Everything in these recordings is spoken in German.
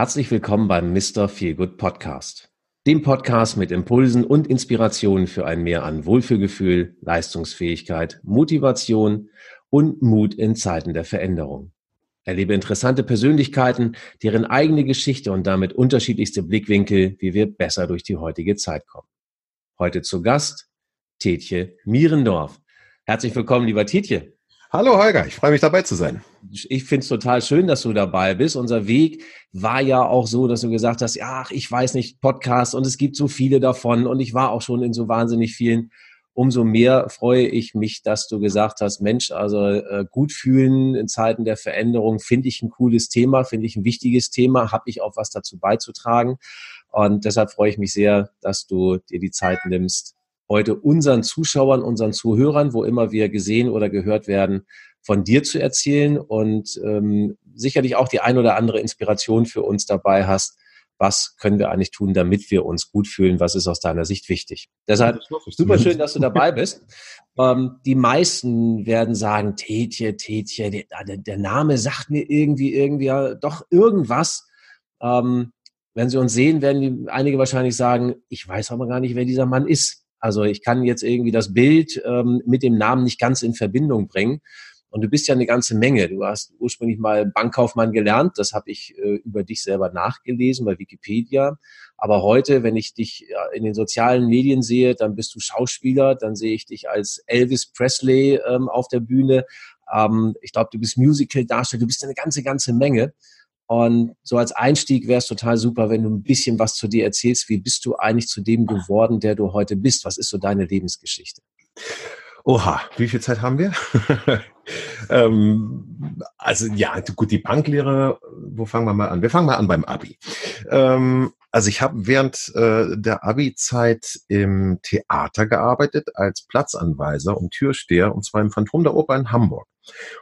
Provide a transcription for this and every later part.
Herzlich willkommen beim Mr. Feelgood Podcast. Dem Podcast mit Impulsen und Inspirationen für ein Mehr an Wohlfühlgefühl, Leistungsfähigkeit, Motivation und Mut in Zeiten der Veränderung. Erlebe interessante Persönlichkeiten, deren eigene Geschichte und damit unterschiedlichste Blickwinkel, wie wir besser durch die heutige Zeit kommen. Heute zu Gast Tetje Mierendorf. Herzlich willkommen, lieber Tetje. Hallo Holger, ich freue mich dabei zu sein. Ich finde es total schön, dass du dabei bist. Unser Weg war ja auch so, dass du gesagt hast, ach, ich weiß nicht, Podcast und es gibt so viele davon und ich war auch schon in so wahnsinnig vielen. Umso mehr freue ich mich, dass du gesagt hast, Mensch, also äh, gut fühlen in Zeiten der Veränderung finde ich ein cooles Thema, finde ich ein wichtiges Thema, habe ich auch was dazu beizutragen. Und deshalb freue ich mich sehr, dass du dir die Zeit nimmst, heute unseren Zuschauern, unseren Zuhörern, wo immer wir gesehen oder gehört werden, von dir zu erzählen und ähm, sicherlich auch die ein oder andere Inspiration für uns dabei hast. Was können wir eigentlich tun, damit wir uns gut fühlen? Was ist aus deiner Sicht wichtig? Deshalb super schön, dass du dabei bist. Ähm, die meisten werden sagen, Tetje, Tetje, der, der, Name sagt mir irgendwie, irgendwie ja, doch irgendwas. Ähm, wenn sie uns sehen, werden einige wahrscheinlich sagen, ich weiß aber gar nicht, wer dieser Mann ist. Also ich kann jetzt irgendwie das Bild ähm, mit dem Namen nicht ganz in Verbindung bringen. Und du bist ja eine ganze Menge. Du hast ursprünglich mal Bankkaufmann gelernt. Das habe ich äh, über dich selber nachgelesen bei Wikipedia. Aber heute, wenn ich dich ja, in den sozialen Medien sehe, dann bist du Schauspieler. Dann sehe ich dich als Elvis Presley ähm, auf der Bühne. Ähm, ich glaube, du bist Musical-Darsteller. Du bist eine ganze, ganze Menge. Und so als Einstieg wäre es total super, wenn du ein bisschen was zu dir erzählst. Wie bist du eigentlich zu dem geworden, der du heute bist? Was ist so deine Lebensgeschichte? Oha, wie viel Zeit haben wir? ähm, also ja, gut, die Banklehre, wo fangen wir mal an? Wir fangen mal an beim Abi. Ähm, also ich habe während äh, der Abi-Zeit im Theater gearbeitet als Platzanweiser und Türsteher, und zwar im Phantom der Oper in Hamburg.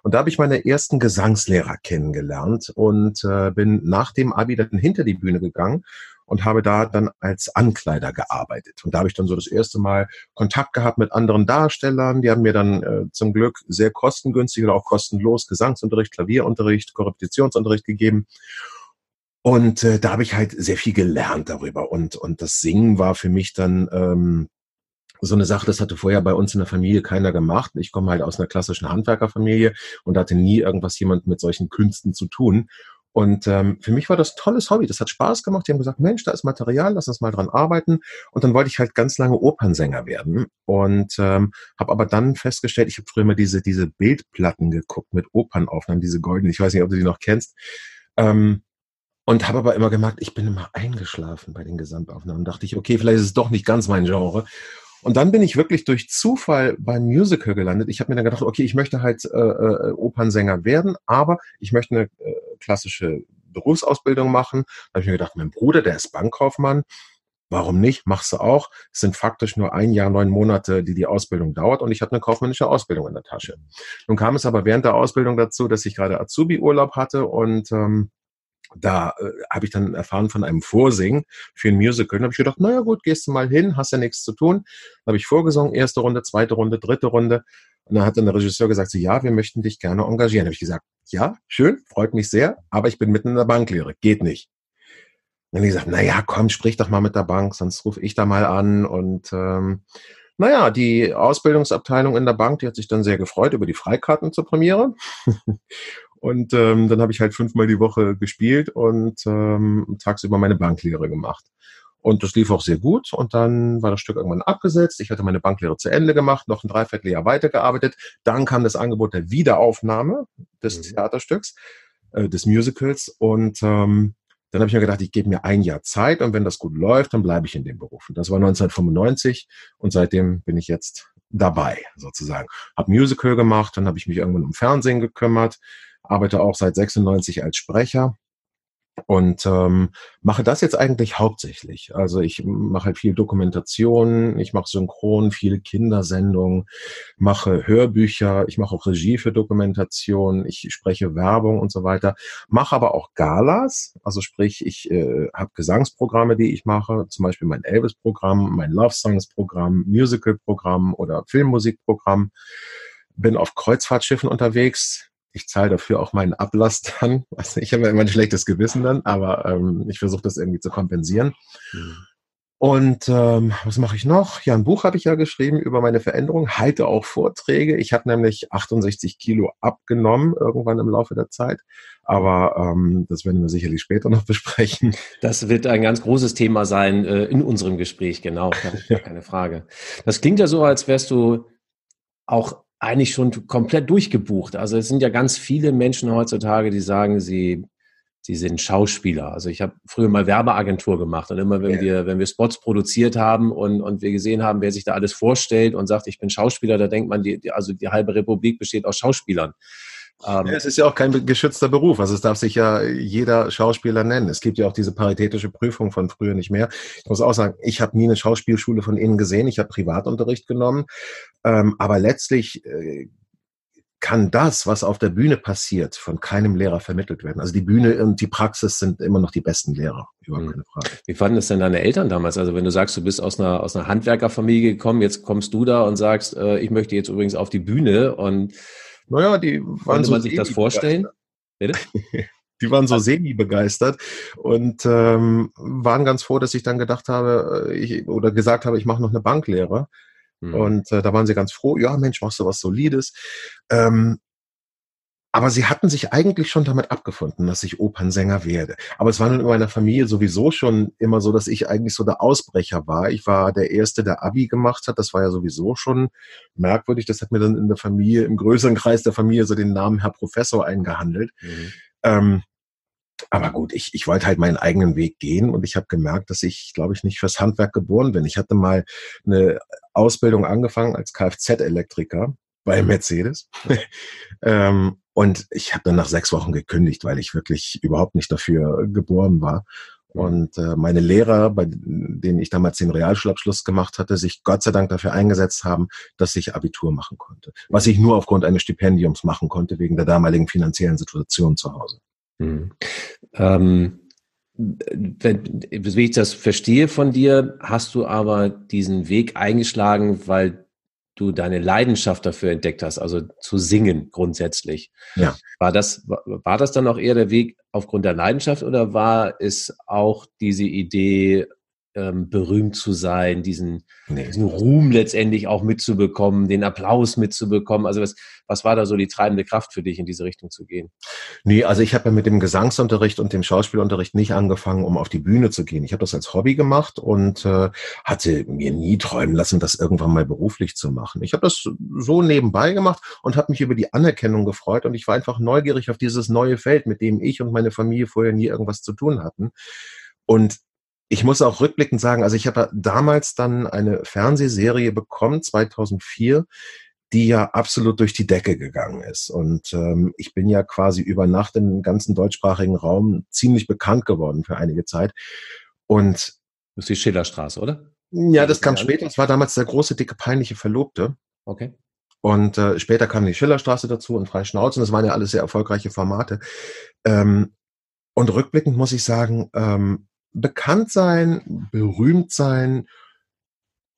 Und da habe ich meine ersten Gesangslehrer kennengelernt und äh, bin nach dem Abi dann hinter die Bühne gegangen und habe da dann als Ankleider gearbeitet. Und da habe ich dann so das erste Mal Kontakt gehabt mit anderen Darstellern. Die haben mir dann äh, zum Glück sehr kostengünstig oder auch kostenlos Gesangsunterricht, Klavierunterricht, Korrepetitionsunterricht gegeben. Und äh, da habe ich halt sehr viel gelernt darüber. Und, und das Singen war für mich dann ähm, so eine Sache, das hatte vorher bei uns in der Familie keiner gemacht. Ich komme halt aus einer klassischen Handwerkerfamilie und hatte nie irgendwas jemand mit solchen Künsten zu tun. Und ähm, für mich war das tolles Hobby. Das hat Spaß gemacht. Die haben gesagt, Mensch, da ist Material, lass uns mal dran arbeiten. Und dann wollte ich halt ganz lange Opernsänger werden. Und ähm, habe aber dann festgestellt, ich habe früher immer diese, diese Bildplatten geguckt mit Opernaufnahmen, diese goldenen. Ich weiß nicht, ob du die noch kennst. Ähm, und habe aber immer gemerkt, ich bin immer eingeschlafen bei den Gesamtaufnahmen. Dachte ich, okay, vielleicht ist es doch nicht ganz mein Genre. Und dann bin ich wirklich durch Zufall beim Musical gelandet. Ich habe mir dann gedacht, okay, ich möchte halt äh, äh, Opernsänger werden, aber ich möchte eine äh, klassische Berufsausbildung machen. Da habe ich mir gedacht, mein Bruder, der ist Bankkaufmann. Warum nicht? Machst du auch. Es sind faktisch nur ein Jahr, neun Monate, die die Ausbildung dauert und ich hatte eine kaufmännische Ausbildung in der Tasche. Nun kam es aber während der Ausbildung dazu, dass ich gerade Azubi-Urlaub hatte und ähm, da äh, habe ich dann erfahren von einem Vorsingen für ein Musical. Da habe ich gedacht, naja gut, gehst du mal hin, hast ja nichts zu tun. Dann habe ich vorgesungen, erste Runde, zweite Runde, dritte Runde. Und dann hat dann der Regisseur gesagt, so, ja, wir möchten dich gerne engagieren. Da habe ich gesagt, ja, schön, freut mich sehr, aber ich bin mitten in der Banklehre, geht nicht. dann habe ich gesagt, naja, komm, sprich doch mal mit der Bank, sonst rufe ich da mal an. Und ähm, naja, die Ausbildungsabteilung in der Bank, die hat sich dann sehr gefreut über die Freikarten zur Premiere. Und ähm, dann habe ich halt fünfmal die Woche gespielt und ähm, tagsüber meine Banklehre gemacht. Und das lief auch sehr gut. Und dann war das Stück irgendwann abgesetzt. Ich hatte meine Banklehre zu Ende gemacht, noch ein Dreivierteljahr weitergearbeitet. Dann kam das Angebot der Wiederaufnahme des mhm. Theaterstücks, äh, des Musicals. Und ähm, dann habe ich mir gedacht, ich gebe mir ein Jahr Zeit und wenn das gut läuft, dann bleibe ich in dem Beruf. Und das war 1995 und seitdem bin ich jetzt dabei, sozusagen. Hab Musical gemacht, dann habe ich mich irgendwann um Fernsehen gekümmert, arbeite auch seit 96 als Sprecher und ähm, mache das jetzt eigentlich hauptsächlich. Also ich mache halt viel Dokumentation, ich mache Synchron, viele Kindersendungen, mache Hörbücher, ich mache auch Regie für Dokumentation, ich spreche Werbung und so weiter, mache aber auch Galas, also sprich, ich äh, habe Gesangsprogramme, die ich mache, zum Beispiel mein Elvis-Programm, mein Love Songs-Programm, Musical-Programm oder Filmmusikprogramm, bin auf Kreuzfahrtschiffen unterwegs, ich zahle dafür auch meinen Ablass dann. Also ich habe ja immer ein schlechtes Gewissen dann, aber ähm, ich versuche das irgendwie zu kompensieren. Mhm. Und ähm, was mache ich noch? Ja, ein Buch habe ich ja geschrieben über meine Veränderung, halte auch Vorträge. Ich habe nämlich 68 Kilo abgenommen irgendwann im Laufe der Zeit. Aber ähm, das werden wir sicherlich später noch besprechen. Das wird ein ganz großes Thema sein äh, in unserem Gespräch, genau, keine, keine Frage. Das klingt ja so, als wärst du auch eigentlich schon komplett durchgebucht. Also es sind ja ganz viele Menschen heutzutage, die sagen, sie sie sind Schauspieler. Also ich habe früher mal Werbeagentur gemacht und immer wenn ja. wir, wenn wir Spots produziert haben und, und wir gesehen haben, wer sich da alles vorstellt und sagt, ich bin Schauspieler, da denkt man, die, also die halbe Republik besteht aus Schauspielern. Ähm, ja, es ist ja auch kein geschützter Beruf. Also es darf sich ja jeder Schauspieler nennen. Es gibt ja auch diese paritätische Prüfung von früher nicht mehr. Ich muss auch sagen, ich habe nie eine Schauspielschule von Ihnen gesehen. Ich habe Privatunterricht genommen. Ähm, aber letztlich äh, kann das, was auf der Bühne passiert, von keinem Lehrer vermittelt werden. Also die Bühne und die Praxis sind immer noch die besten Lehrer, überhaupt mhm. keine Frage. Wie fanden das denn deine Eltern damals? Also wenn du sagst, du bist aus einer, aus einer Handwerkerfamilie gekommen, jetzt kommst du da und sagst, äh, ich möchte jetzt übrigens auf die Bühne und naja, die waren Konnte so man sich das vorstellen? Bitte? die waren so semi-begeistert und ähm, waren ganz froh, dass ich dann gedacht habe, äh, ich, oder gesagt habe, ich mache noch eine Banklehre. Mhm. Und äh, da waren sie ganz froh, ja Mensch, machst du was Solides. Ähm, aber sie hatten sich eigentlich schon damit abgefunden, dass ich Opernsänger werde. Aber es war nun in meiner Familie sowieso schon immer so, dass ich eigentlich so der Ausbrecher war. Ich war der Erste, der Abi gemacht hat. Das war ja sowieso schon merkwürdig. Das hat mir dann in der Familie, im größeren Kreis der Familie so den Namen Herr Professor eingehandelt. Mhm. Ähm, aber gut, ich, ich wollte halt meinen eigenen Weg gehen und ich habe gemerkt, dass ich, glaube ich, nicht fürs Handwerk geboren bin. Ich hatte mal eine Ausbildung angefangen als Kfz-Elektriker bei Mercedes. ähm, und ich habe dann nach sechs Wochen gekündigt, weil ich wirklich überhaupt nicht dafür geboren war. Und äh, meine Lehrer, bei denen ich damals den Realschulabschluss gemacht hatte, sich Gott sei Dank dafür eingesetzt haben, dass ich Abitur machen konnte. Was ich nur aufgrund eines Stipendiums machen konnte, wegen der damaligen finanziellen Situation zu Hause. Mhm. Ähm, wenn, wie ich das verstehe von dir, hast du aber diesen Weg eingeschlagen, weil du deine Leidenschaft dafür entdeckt hast, also zu singen grundsätzlich. Ja. War das, war das dann auch eher der Weg aufgrund der Leidenschaft oder war es auch diese Idee, ähm, berühmt zu sein, diesen, nee. diesen Ruhm letztendlich auch mitzubekommen, den Applaus mitzubekommen. Also was, was war da so die treibende Kraft für dich, in diese Richtung zu gehen? Nee, also ich habe ja mit dem Gesangsunterricht und dem Schauspielunterricht nicht angefangen, um auf die Bühne zu gehen. Ich habe das als Hobby gemacht und äh, hatte mir nie träumen lassen, das irgendwann mal beruflich zu machen. Ich habe das so nebenbei gemacht und habe mich über die Anerkennung gefreut und ich war einfach neugierig auf dieses neue Feld, mit dem ich und meine Familie vorher nie irgendwas zu tun hatten. Und ich muss auch rückblickend sagen, also ich habe damals dann eine Fernsehserie bekommen, 2004, die ja absolut durch die Decke gegangen ist. Und ähm, ich bin ja quasi über Nacht im ganzen deutschsprachigen Raum ziemlich bekannt geworden für einige Zeit. Und das ist die Schillerstraße, oder? Ja, das kam später. Es war damals der große, dicke, peinliche Verlobte. Okay. Und äh, später kam die Schillerstraße dazu und Freie Schnauze. Und das waren ja alles sehr erfolgreiche Formate. Ähm, und rückblickend muss ich sagen, ähm, bekannt sein, berühmt sein,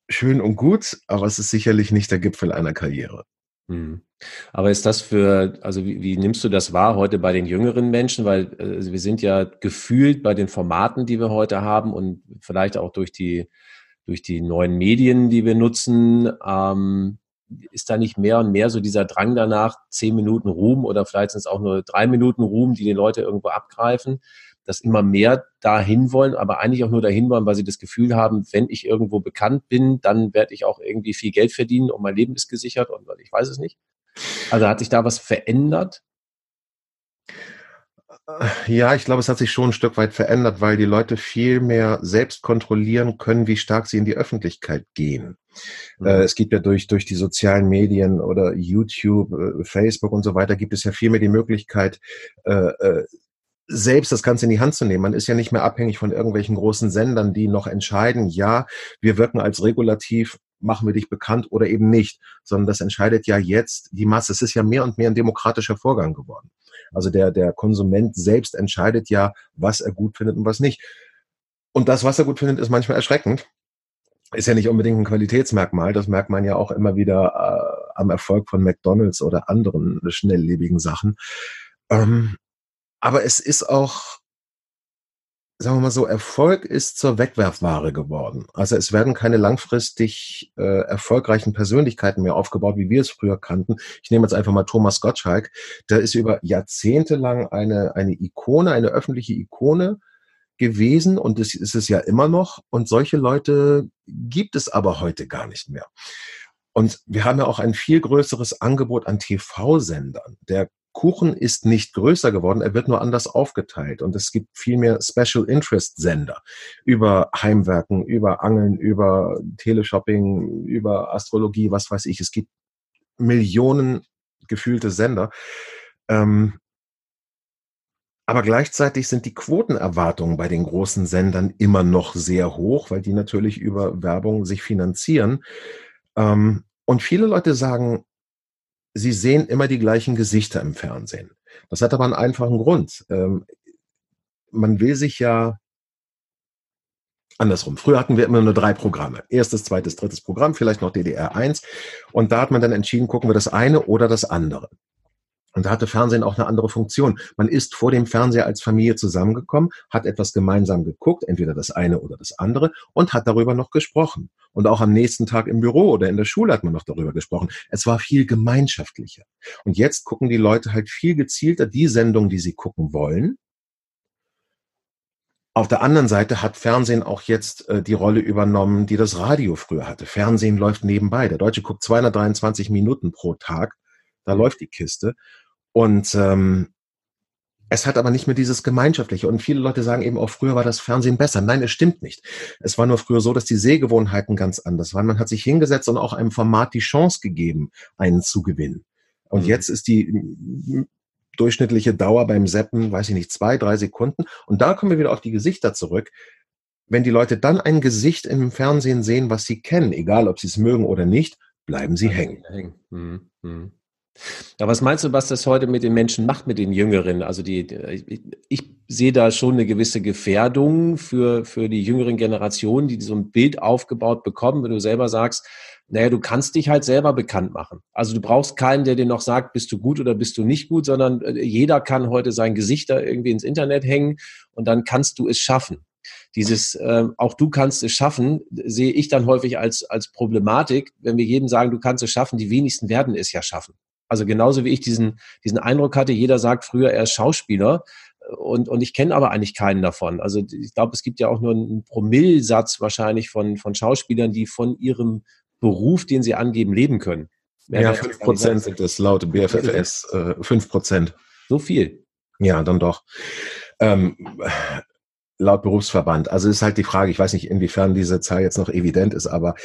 schön und gut, aber es ist sicherlich nicht der Gipfel einer Karriere. Hm. Aber ist das für, also wie, wie, nimmst du das wahr heute bei den jüngeren Menschen? Weil äh, wir sind ja gefühlt bei den Formaten, die wir heute haben und vielleicht auch durch die, durch die neuen Medien, die wir nutzen, ähm, ist da nicht mehr und mehr so dieser Drang danach, zehn Minuten Ruhm oder vielleicht sind es auch nur drei Minuten Ruhm, die die Leute irgendwo abgreifen? Dass immer mehr dahin wollen, aber eigentlich auch nur dahin wollen, weil sie das Gefühl haben, wenn ich irgendwo bekannt bin, dann werde ich auch irgendwie viel Geld verdienen und mein Leben ist gesichert und ich weiß es nicht. Also hat sich da was verändert? Ja, ich glaube, es hat sich schon ein Stück weit verändert, weil die Leute viel mehr selbst kontrollieren können, wie stark sie in die Öffentlichkeit gehen. Mhm. Äh, es gibt ja durch, durch die sozialen Medien oder YouTube, äh, Facebook und so weiter, gibt es ja viel mehr die Möglichkeit, äh, selbst das Ganze in die Hand zu nehmen. Man ist ja nicht mehr abhängig von irgendwelchen großen Sendern, die noch entscheiden, ja, wir wirken als regulativ, machen wir dich bekannt oder eben nicht, sondern das entscheidet ja jetzt die Masse. Es ist ja mehr und mehr ein demokratischer Vorgang geworden. Also der, der Konsument selbst entscheidet ja, was er gut findet und was nicht. Und das, was er gut findet, ist manchmal erschreckend. Ist ja nicht unbedingt ein Qualitätsmerkmal. Das merkt man ja auch immer wieder am Erfolg von McDonalds oder anderen schnelllebigen Sachen. Ähm, aber es ist auch sagen wir mal so, Erfolg ist zur Wegwerfware geworden. Also es werden keine langfristig äh, erfolgreichen Persönlichkeiten mehr aufgebaut, wie wir es früher kannten. Ich nehme jetzt einfach mal Thomas Gottschalk. Der ist über Jahrzehnte lang eine, eine Ikone, eine öffentliche Ikone gewesen und das ist es ja immer noch. Und solche Leute gibt es aber heute gar nicht mehr. Und wir haben ja auch ein viel größeres Angebot an TV-Sendern. Der Kuchen ist nicht größer geworden, er wird nur anders aufgeteilt. Und es gibt viel mehr Special Interest Sender über Heimwerken, über Angeln, über Teleshopping, über Astrologie, was weiß ich. Es gibt Millionen gefühlte Sender. Ähm, aber gleichzeitig sind die Quotenerwartungen bei den großen Sendern immer noch sehr hoch, weil die natürlich über Werbung sich finanzieren. Ähm, und viele Leute sagen, sie sehen immer die gleichen Gesichter im Fernsehen. Das hat aber einen einfachen Grund. Ähm, man will sich ja andersrum. Früher hatten wir immer nur drei Programme. Erstes, zweites, drittes Programm, vielleicht noch DDR 1. Und da hat man dann entschieden, gucken wir das eine oder das andere. Und da hatte Fernsehen auch eine andere Funktion. Man ist vor dem Fernseher als Familie zusammengekommen, hat etwas gemeinsam geguckt, entweder das eine oder das andere, und hat darüber noch gesprochen. Und auch am nächsten Tag im Büro oder in der Schule hat man noch darüber gesprochen. Es war viel gemeinschaftlicher. Und jetzt gucken die Leute halt viel gezielter die Sendung, die sie gucken wollen. Auf der anderen Seite hat Fernsehen auch jetzt äh, die Rolle übernommen, die das Radio früher hatte. Fernsehen läuft nebenbei. Der Deutsche guckt 223 Minuten pro Tag. Da läuft die Kiste. Und ähm, es hat aber nicht mehr dieses Gemeinschaftliche. Und viele Leute sagen eben auch, früher war das Fernsehen besser. Nein, es stimmt nicht. Es war nur früher so, dass die Sehgewohnheiten ganz anders waren. Man hat sich hingesetzt und auch einem Format die Chance gegeben, einen zu gewinnen. Und mhm. jetzt ist die durchschnittliche Dauer beim Seppen, weiß ich nicht, zwei, drei Sekunden. Und da kommen wir wieder auf die Gesichter zurück. Wenn die Leute dann ein Gesicht im Fernsehen sehen, was sie kennen, egal ob sie es mögen oder nicht, bleiben sie hängen. hängen. Mhm. Mhm. Ja, was meinst du, was das heute mit den Menschen macht, mit den Jüngeren? Also die, ich, ich sehe da schon eine gewisse Gefährdung für, für die jüngeren Generationen, die so ein Bild aufgebaut bekommen, wenn du selber sagst, naja, du kannst dich halt selber bekannt machen. Also du brauchst keinen, der dir noch sagt, bist du gut oder bist du nicht gut, sondern äh, jeder kann heute sein Gesicht da irgendwie ins Internet hängen und dann kannst du es schaffen. Dieses, äh, auch du kannst es schaffen, sehe ich dann häufig als, als Problematik, wenn wir jedem sagen, du kannst es schaffen, die wenigsten werden es ja schaffen. Also genauso wie ich diesen, diesen Eindruck hatte, jeder sagt früher, er ist Schauspieler. Und, und ich kenne aber eigentlich keinen davon. Also ich glaube, es gibt ja auch nur einen Promillsatz wahrscheinlich von, von Schauspielern, die von ihrem Beruf, den sie angeben, leben können. Mehr ja, fünf Prozent sind es laut BFFS. Äh, fünf Prozent. So viel. Ja, dann doch. Ähm, laut Berufsverband. Also ist halt die Frage, ich weiß nicht, inwiefern diese Zahl jetzt noch evident ist, aber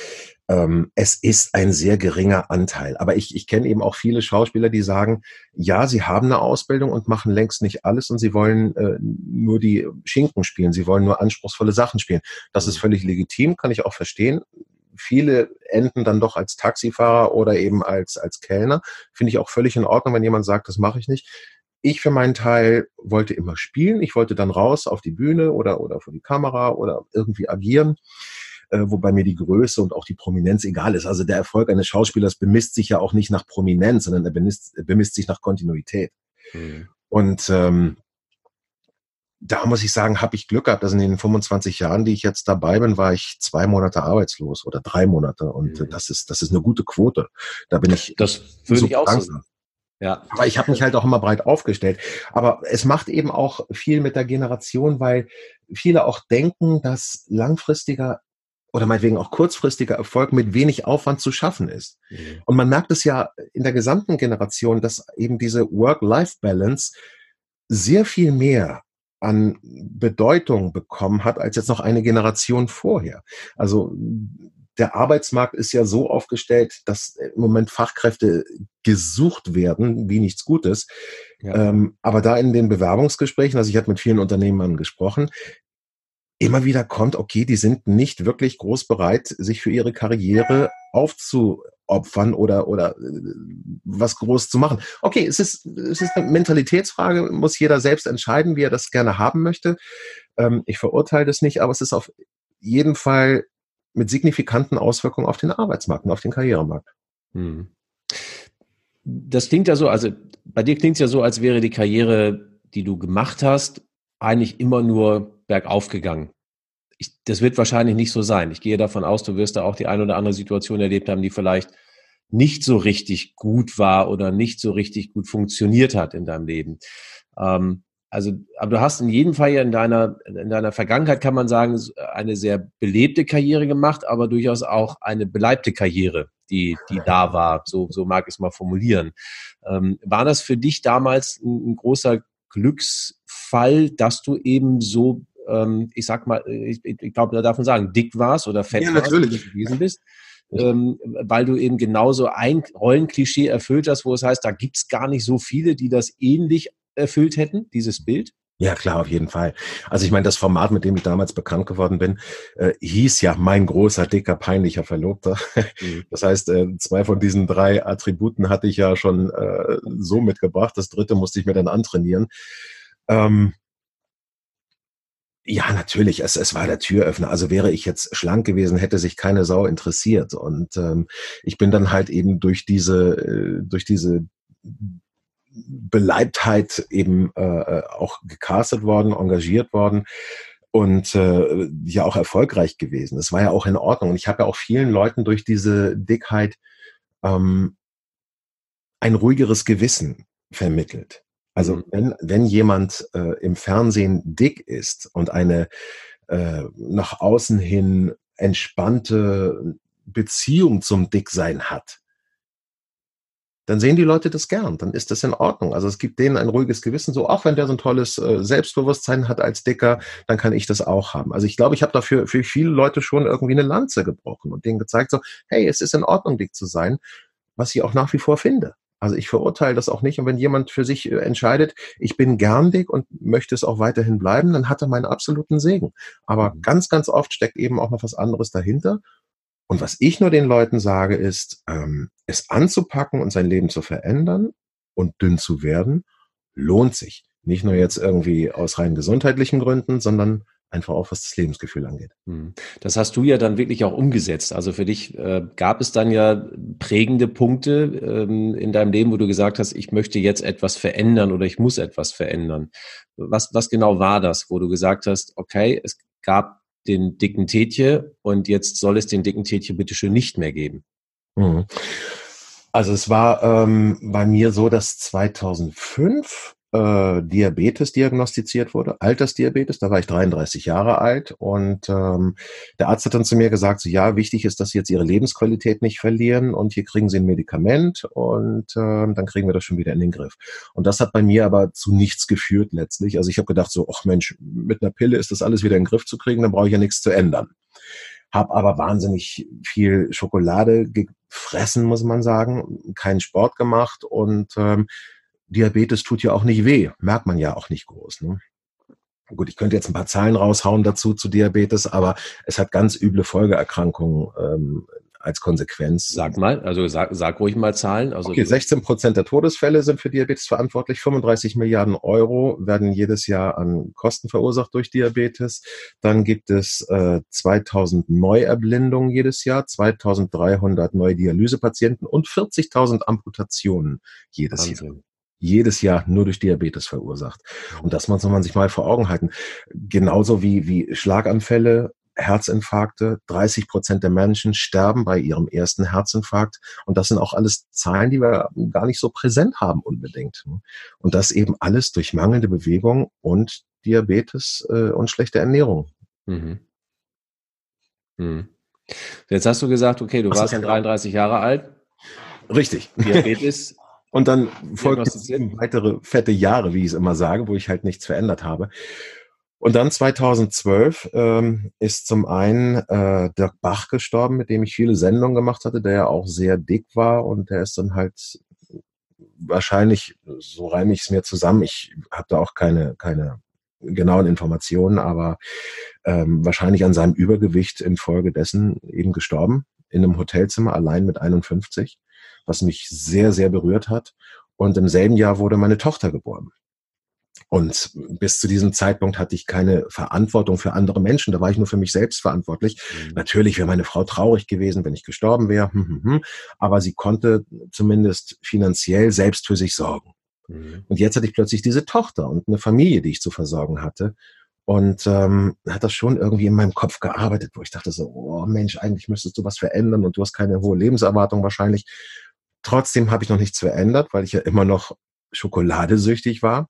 ähm, es ist ein sehr geringer Anteil. Aber ich, ich kenne eben auch viele Schauspieler, die sagen, ja, sie haben eine Ausbildung und machen längst nicht alles und sie wollen äh, nur die Schinken spielen, sie wollen nur anspruchsvolle Sachen spielen. Das ist mhm. völlig legitim, kann ich auch verstehen. Viele enden dann doch als Taxifahrer oder eben als, als Kellner. Finde ich auch völlig in Ordnung, wenn jemand sagt, das mache ich nicht. Ich für meinen Teil wollte immer spielen. Ich wollte dann raus auf die Bühne oder, oder vor die Kamera oder irgendwie agieren. Äh, wobei mir die Größe und auch die Prominenz egal ist. Also der Erfolg eines Schauspielers bemisst sich ja auch nicht nach Prominenz, sondern er bemisst, bemisst sich nach Kontinuität. Mhm. Und ähm, da muss ich sagen, habe ich Glück gehabt, dass in den 25 Jahren, die ich jetzt dabei bin, war ich zwei Monate arbeitslos oder drei Monate. Und mhm. das ist, das ist eine gute Quote. Da bin ich. Das würde ich auch sagen. Ja. Aber ich habe mich halt auch immer breit aufgestellt. Aber es macht eben auch viel mit der Generation, weil viele auch denken, dass langfristiger oder meinetwegen auch kurzfristiger Erfolg mit wenig Aufwand zu schaffen ist. Mhm. Und man merkt es ja in der gesamten Generation, dass eben diese Work-Life-Balance sehr viel mehr an Bedeutung bekommen hat als jetzt noch eine Generation vorher. Also der Arbeitsmarkt ist ja so aufgestellt, dass im Moment Fachkräfte gesucht werden, wie nichts Gutes. Ja. Ähm, aber da in den Bewerbungsgesprächen, also ich habe mit vielen Unternehmern gesprochen, immer wieder kommt, okay, die sind nicht wirklich groß bereit, sich für ihre Karriere aufzuopfern oder, oder äh, was groß zu machen. Okay, es ist, es ist eine Mentalitätsfrage, muss jeder selbst entscheiden, wie er das gerne haben möchte. Ähm, ich verurteile das nicht, aber es ist auf jeden Fall mit signifikanten Auswirkungen auf den Arbeitsmarkt und auf den Karrieremarkt. Hm. das klingt ja so, also bei dir klingt es ja so, als wäre die Karriere, die du gemacht hast, eigentlich immer nur bergauf gegangen. Ich, das wird wahrscheinlich nicht so sein. Ich gehe davon aus, du wirst da auch die ein oder andere Situation erlebt haben, die vielleicht nicht so richtig gut war oder nicht so richtig gut funktioniert hat in deinem Leben. Ähm, also, aber du hast in jedem Fall ja in deiner, in deiner Vergangenheit, kann man sagen, eine sehr belebte Karriere gemacht, aber durchaus auch eine beleibte Karriere, die, die da war. So, so mag ich es mal formulieren. Ähm, war das für dich damals ein, ein, großer Glücksfall, dass du eben so, ähm, ich sag mal, ich, ich glaube, da darf man sagen, dick warst oder fett ja, warst, natürlich. gewesen bist? ähm, weil du eben genauso ein Rollenklischee erfüllt hast, wo es heißt, da gibt's gar nicht so viele, die das ähnlich erfüllt hätten, dieses Bild? Ja, klar, auf jeden Fall. Also ich meine, das Format, mit dem ich damals bekannt geworden bin, äh, hieß ja mein großer, dicker, peinlicher Verlobter. Mhm. Das heißt, äh, zwei von diesen drei Attributen hatte ich ja schon äh, so mitgebracht. Das dritte musste ich mir dann antrainieren. Ähm, ja, natürlich, es, es war der Türöffner. Also wäre ich jetzt schlank gewesen, hätte sich keine Sau interessiert. Und ähm, ich bin dann halt eben durch diese, äh, durch diese Beleibtheit eben äh, äh, auch gecastet worden, engagiert worden und äh, ja auch erfolgreich gewesen. Das war ja auch in Ordnung. Und ich habe ja auch vielen Leuten durch diese Dickheit ähm, ein ruhigeres Gewissen vermittelt. Also mhm. wenn, wenn jemand äh, im Fernsehen dick ist und eine äh, nach außen hin entspannte Beziehung zum Dicksein hat, dann sehen die Leute das gern, dann ist das in Ordnung. Also es gibt denen ein ruhiges Gewissen, so auch wenn der so ein tolles äh, Selbstbewusstsein hat als Dicker, dann kann ich das auch haben. Also ich glaube, ich habe dafür für viele Leute schon irgendwie eine Lanze gebrochen und denen gezeigt, so, hey, es ist in Ordnung, dick zu sein, was ich auch nach wie vor finde. Also ich verurteile das auch nicht. Und wenn jemand für sich äh, entscheidet, ich bin gern dick und möchte es auch weiterhin bleiben, dann hat er meinen absoluten Segen. Aber mhm. ganz, ganz oft steckt eben auch noch was anderes dahinter. Und was ich nur den Leuten sage, ist, ähm, es anzupacken und sein Leben zu verändern und dünn zu werden, lohnt sich. Nicht nur jetzt irgendwie aus rein gesundheitlichen Gründen, sondern einfach auch was das Lebensgefühl angeht. Hm. Das hast du ja dann wirklich auch umgesetzt. Also für dich äh, gab es dann ja prägende Punkte ähm, in deinem Leben, wo du gesagt hast, ich möchte jetzt etwas verändern oder ich muss etwas verändern. Was, was genau war das, wo du gesagt hast, okay, es gab den dicken Tetje und jetzt soll es den dicken Tetje bitte schön nicht mehr geben? Mhm. Also es war ähm, bei mir so, dass 2005 äh, Diabetes diagnostiziert wurde, Altersdiabetes, da war ich 33 Jahre alt und ähm, der Arzt hat dann zu mir gesagt, so ja, wichtig ist, dass Sie jetzt Ihre Lebensqualität nicht verlieren und hier kriegen Sie ein Medikament und äh, dann kriegen wir das schon wieder in den Griff. Und das hat bei mir aber zu nichts geführt letztlich. Also ich habe gedacht so, ach Mensch, mit einer Pille ist das alles wieder in den Griff zu kriegen, dann brauche ich ja nichts zu ändern. Hab aber wahnsinnig viel Schokolade gefressen, muss man sagen, keinen Sport gemacht und ähm, Diabetes tut ja auch nicht weh, merkt man ja auch nicht groß. Ne? Gut, ich könnte jetzt ein paar Zahlen raushauen dazu zu Diabetes, aber es hat ganz üble Folgeerkrankungen ähm, als Konsequenz. Sag mal, also sag, sag ruhig mal Zahlen. Also okay, 16 Prozent der Todesfälle sind für Diabetes verantwortlich. 35 Milliarden Euro werden jedes Jahr an Kosten verursacht durch Diabetes. Dann gibt es äh, 2000 Neuerblindungen jedes Jahr, 2300 neue Dialysepatienten und 40.000 Amputationen jedes Wahnsinn. Jahr jedes Jahr nur durch Diabetes verursacht. Und das muss man sich mal vor Augen halten. Genauso wie, wie Schlaganfälle, Herzinfarkte. 30 Prozent der Menschen sterben bei ihrem ersten Herzinfarkt. Und das sind auch alles Zahlen, die wir gar nicht so präsent haben unbedingt. Und das eben alles durch mangelnde Bewegung und Diabetes äh, und schlechte Ernährung. Mhm. Mhm. Jetzt hast du gesagt, okay, du Was warst dann 33 Jahre alt. Richtig. Diabetes Und dann folgten weitere fette Jahre, wie ich es immer sage, wo ich halt nichts verändert habe. Und dann 2012 ähm, ist zum einen äh, Dirk Bach gestorben, mit dem ich viele Sendungen gemacht hatte, der ja auch sehr dick war und der ist dann halt wahrscheinlich, so reime ich es mir zusammen, ich habe da auch keine, keine genauen Informationen, aber ähm, wahrscheinlich an seinem Übergewicht infolgedessen eben gestorben, in einem Hotelzimmer allein mit 51 was mich sehr, sehr berührt hat. Und im selben Jahr wurde meine Tochter geboren. Und bis zu diesem Zeitpunkt hatte ich keine Verantwortung für andere Menschen. Da war ich nur für mich selbst verantwortlich. Mhm. Natürlich wäre meine Frau traurig gewesen, wenn ich gestorben wäre. Hm, hm, hm. Aber sie konnte zumindest finanziell selbst für sich sorgen. Mhm. Und jetzt hatte ich plötzlich diese Tochter und eine Familie, die ich zu versorgen hatte. Und ähm, hat das schon irgendwie in meinem Kopf gearbeitet, wo ich dachte so, oh Mensch, eigentlich müsstest du was verändern und du hast keine hohe Lebenserwartung wahrscheinlich. Trotzdem habe ich noch nichts verändert, weil ich ja immer noch schokoladesüchtig war.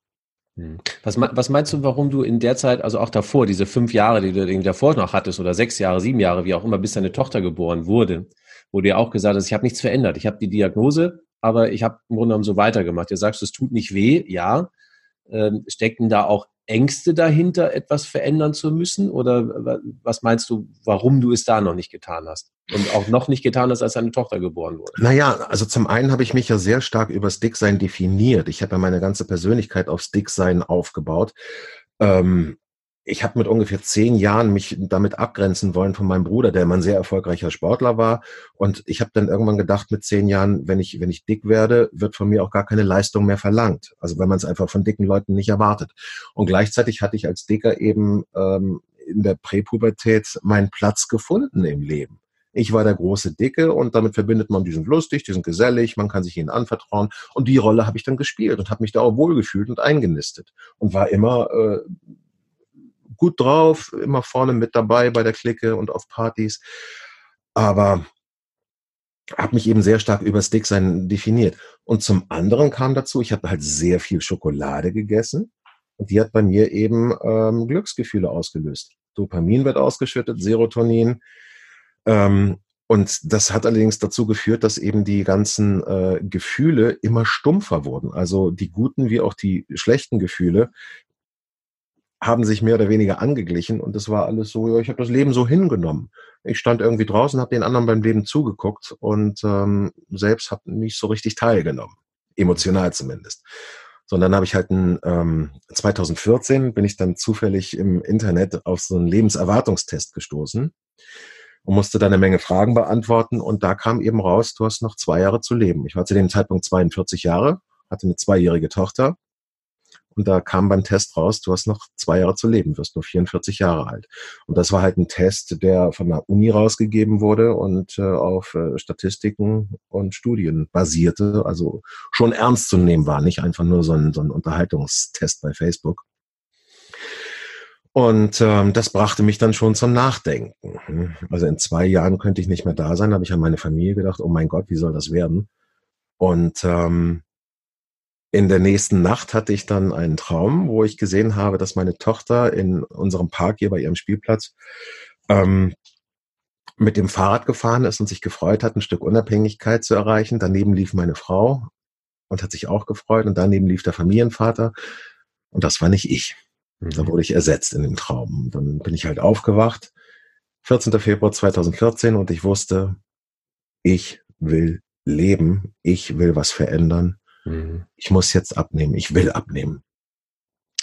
Hm. Was, was, meinst du, warum du in der Zeit, also auch davor, diese fünf Jahre, die du davor noch hattest, oder sechs Jahre, sieben Jahre, wie auch immer, bis deine Tochter geboren wurde, wo du ja auch gesagt hast, ich habe nichts verändert. Ich habe die Diagnose, aber ich habe im Grunde genommen so weitergemacht. Du sagst, es tut nicht weh, ja. Ähm, stecken da auch Ängste dahinter, etwas verändern zu müssen? Oder was meinst du, warum du es da noch nicht getan hast? Und auch noch nicht getan hast, als deine Tochter geboren wurde? Naja, also zum einen habe ich mich ja sehr stark über das Dicksein definiert. Ich habe ja meine ganze Persönlichkeit aufs Dicksein aufgebaut. Ähm, ich habe mit ungefähr zehn Jahren mich damit abgrenzen wollen von meinem Bruder, der immer ein sehr erfolgreicher Sportler war. Und ich habe dann irgendwann gedacht, mit zehn Jahren, wenn ich, wenn ich dick werde, wird von mir auch gar keine Leistung mehr verlangt. Also wenn man es einfach von dicken Leuten nicht erwartet. Und gleichzeitig hatte ich als Dicker eben ähm, in der Präpubertät meinen Platz gefunden im Leben. Ich war der große Dicke und damit verbindet man, die sind lustig, die sind gesellig, man kann sich ihnen anvertrauen. Und die Rolle habe ich dann gespielt und habe mich da auch wohlgefühlt und eingenistet und war immer äh, gut drauf, immer vorne mit dabei bei der Clique und auf Partys. Aber habe mich eben sehr stark über Sticksein definiert. Und zum anderen kam dazu, ich habe halt sehr viel Schokolade gegessen und die hat bei mir eben ähm, Glücksgefühle ausgelöst. Dopamin wird ausgeschüttet, Serotonin. Ähm, und das hat allerdings dazu geführt, dass eben die ganzen äh, Gefühle immer stumpfer wurden. Also die guten wie auch die schlechten Gefühle haben sich mehr oder weniger angeglichen und das war alles so, ja, ich habe das Leben so hingenommen. Ich stand irgendwie draußen, habe den anderen beim Leben zugeguckt und ähm, selbst habe nicht so richtig teilgenommen, emotional zumindest. Sondern habe ich halt ein, ähm, 2014 bin ich dann zufällig im Internet auf so einen Lebenserwartungstest gestoßen und musste dann eine Menge Fragen beantworten und da kam eben raus, du hast noch zwei Jahre zu leben. Ich war zu dem Zeitpunkt 42 Jahre, hatte eine zweijährige Tochter und da kam beim Test raus, du hast noch zwei Jahre zu leben, wirst nur 44 Jahre alt. Und das war halt ein Test, der von der Uni rausgegeben wurde und äh, auf äh, Statistiken und Studien basierte, also schon ernst zu nehmen war, nicht einfach nur so ein, so ein Unterhaltungstest bei Facebook. Und ähm, das brachte mich dann schon zum Nachdenken. Also in zwei Jahren könnte ich nicht mehr da sein, habe ich an meine Familie gedacht, oh mein Gott, wie soll das werden? Und ähm, in der nächsten Nacht hatte ich dann einen Traum, wo ich gesehen habe, dass meine Tochter in unserem Park hier bei ihrem Spielplatz ähm, mit dem Fahrrad gefahren ist und sich gefreut hat, ein Stück Unabhängigkeit zu erreichen. Daneben lief meine Frau und hat sich auch gefreut und daneben lief der Familienvater und das war nicht ich. Mhm. Da wurde ich ersetzt in dem Traum. Dann bin ich halt aufgewacht, 14. Februar 2014 und ich wusste, ich will leben, ich will was verändern Mhm. Ich muss jetzt abnehmen, ich will abnehmen.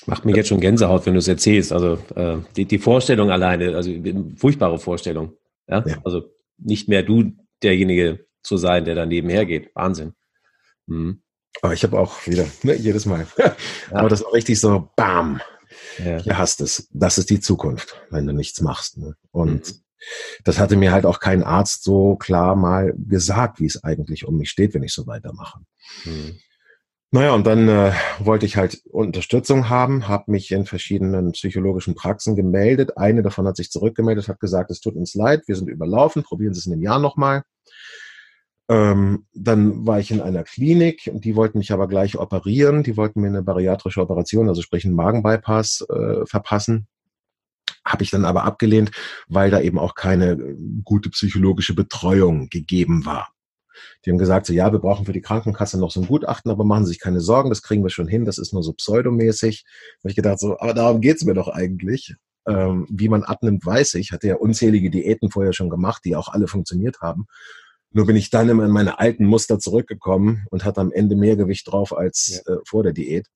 Macht mir jetzt schon Gänsehaut, wenn du es erzählst. Also äh, die, die Vorstellung alleine, also furchtbare Vorstellung. Ja? ja? Also nicht mehr du derjenige zu sein, der daneben hergeht. Wahnsinn. Mhm. Aber ich habe auch wieder, ne, jedes Mal. ja. Aber das ist auch richtig so, bam. Ja. Hier hast es. Das ist die Zukunft, wenn du nichts machst. Ne? Und mhm. das hatte mir halt auch kein Arzt so klar mal gesagt, wie es eigentlich um mich steht, wenn ich so weitermache. Mhm. Naja, und dann äh, wollte ich halt Unterstützung haben, habe mich in verschiedenen psychologischen Praxen gemeldet. Eine davon hat sich zurückgemeldet, hat gesagt, es tut uns leid, wir sind überlaufen, probieren Sie es in dem Jahr nochmal. Ähm, dann war ich in einer Klinik und die wollten mich aber gleich operieren. Die wollten mir eine bariatrische Operation, also sprich einen Magenbypass, äh, verpassen. Habe ich dann aber abgelehnt, weil da eben auch keine gute psychologische Betreuung gegeben war. Die haben gesagt, so ja, wir brauchen für die Krankenkasse noch so ein Gutachten, aber machen Sie sich keine Sorgen, das kriegen wir schon hin, das ist nur so pseudomäßig. Da habe ich gedacht, so, aber darum geht's mir doch eigentlich. Ähm, wie man abnimmt, weiß ich. Hatte ja unzählige Diäten vorher schon gemacht, die auch alle funktioniert haben. Nur bin ich dann immer in meine alten Muster zurückgekommen und hatte am Ende mehr Gewicht drauf als ja. äh, vor der Diät.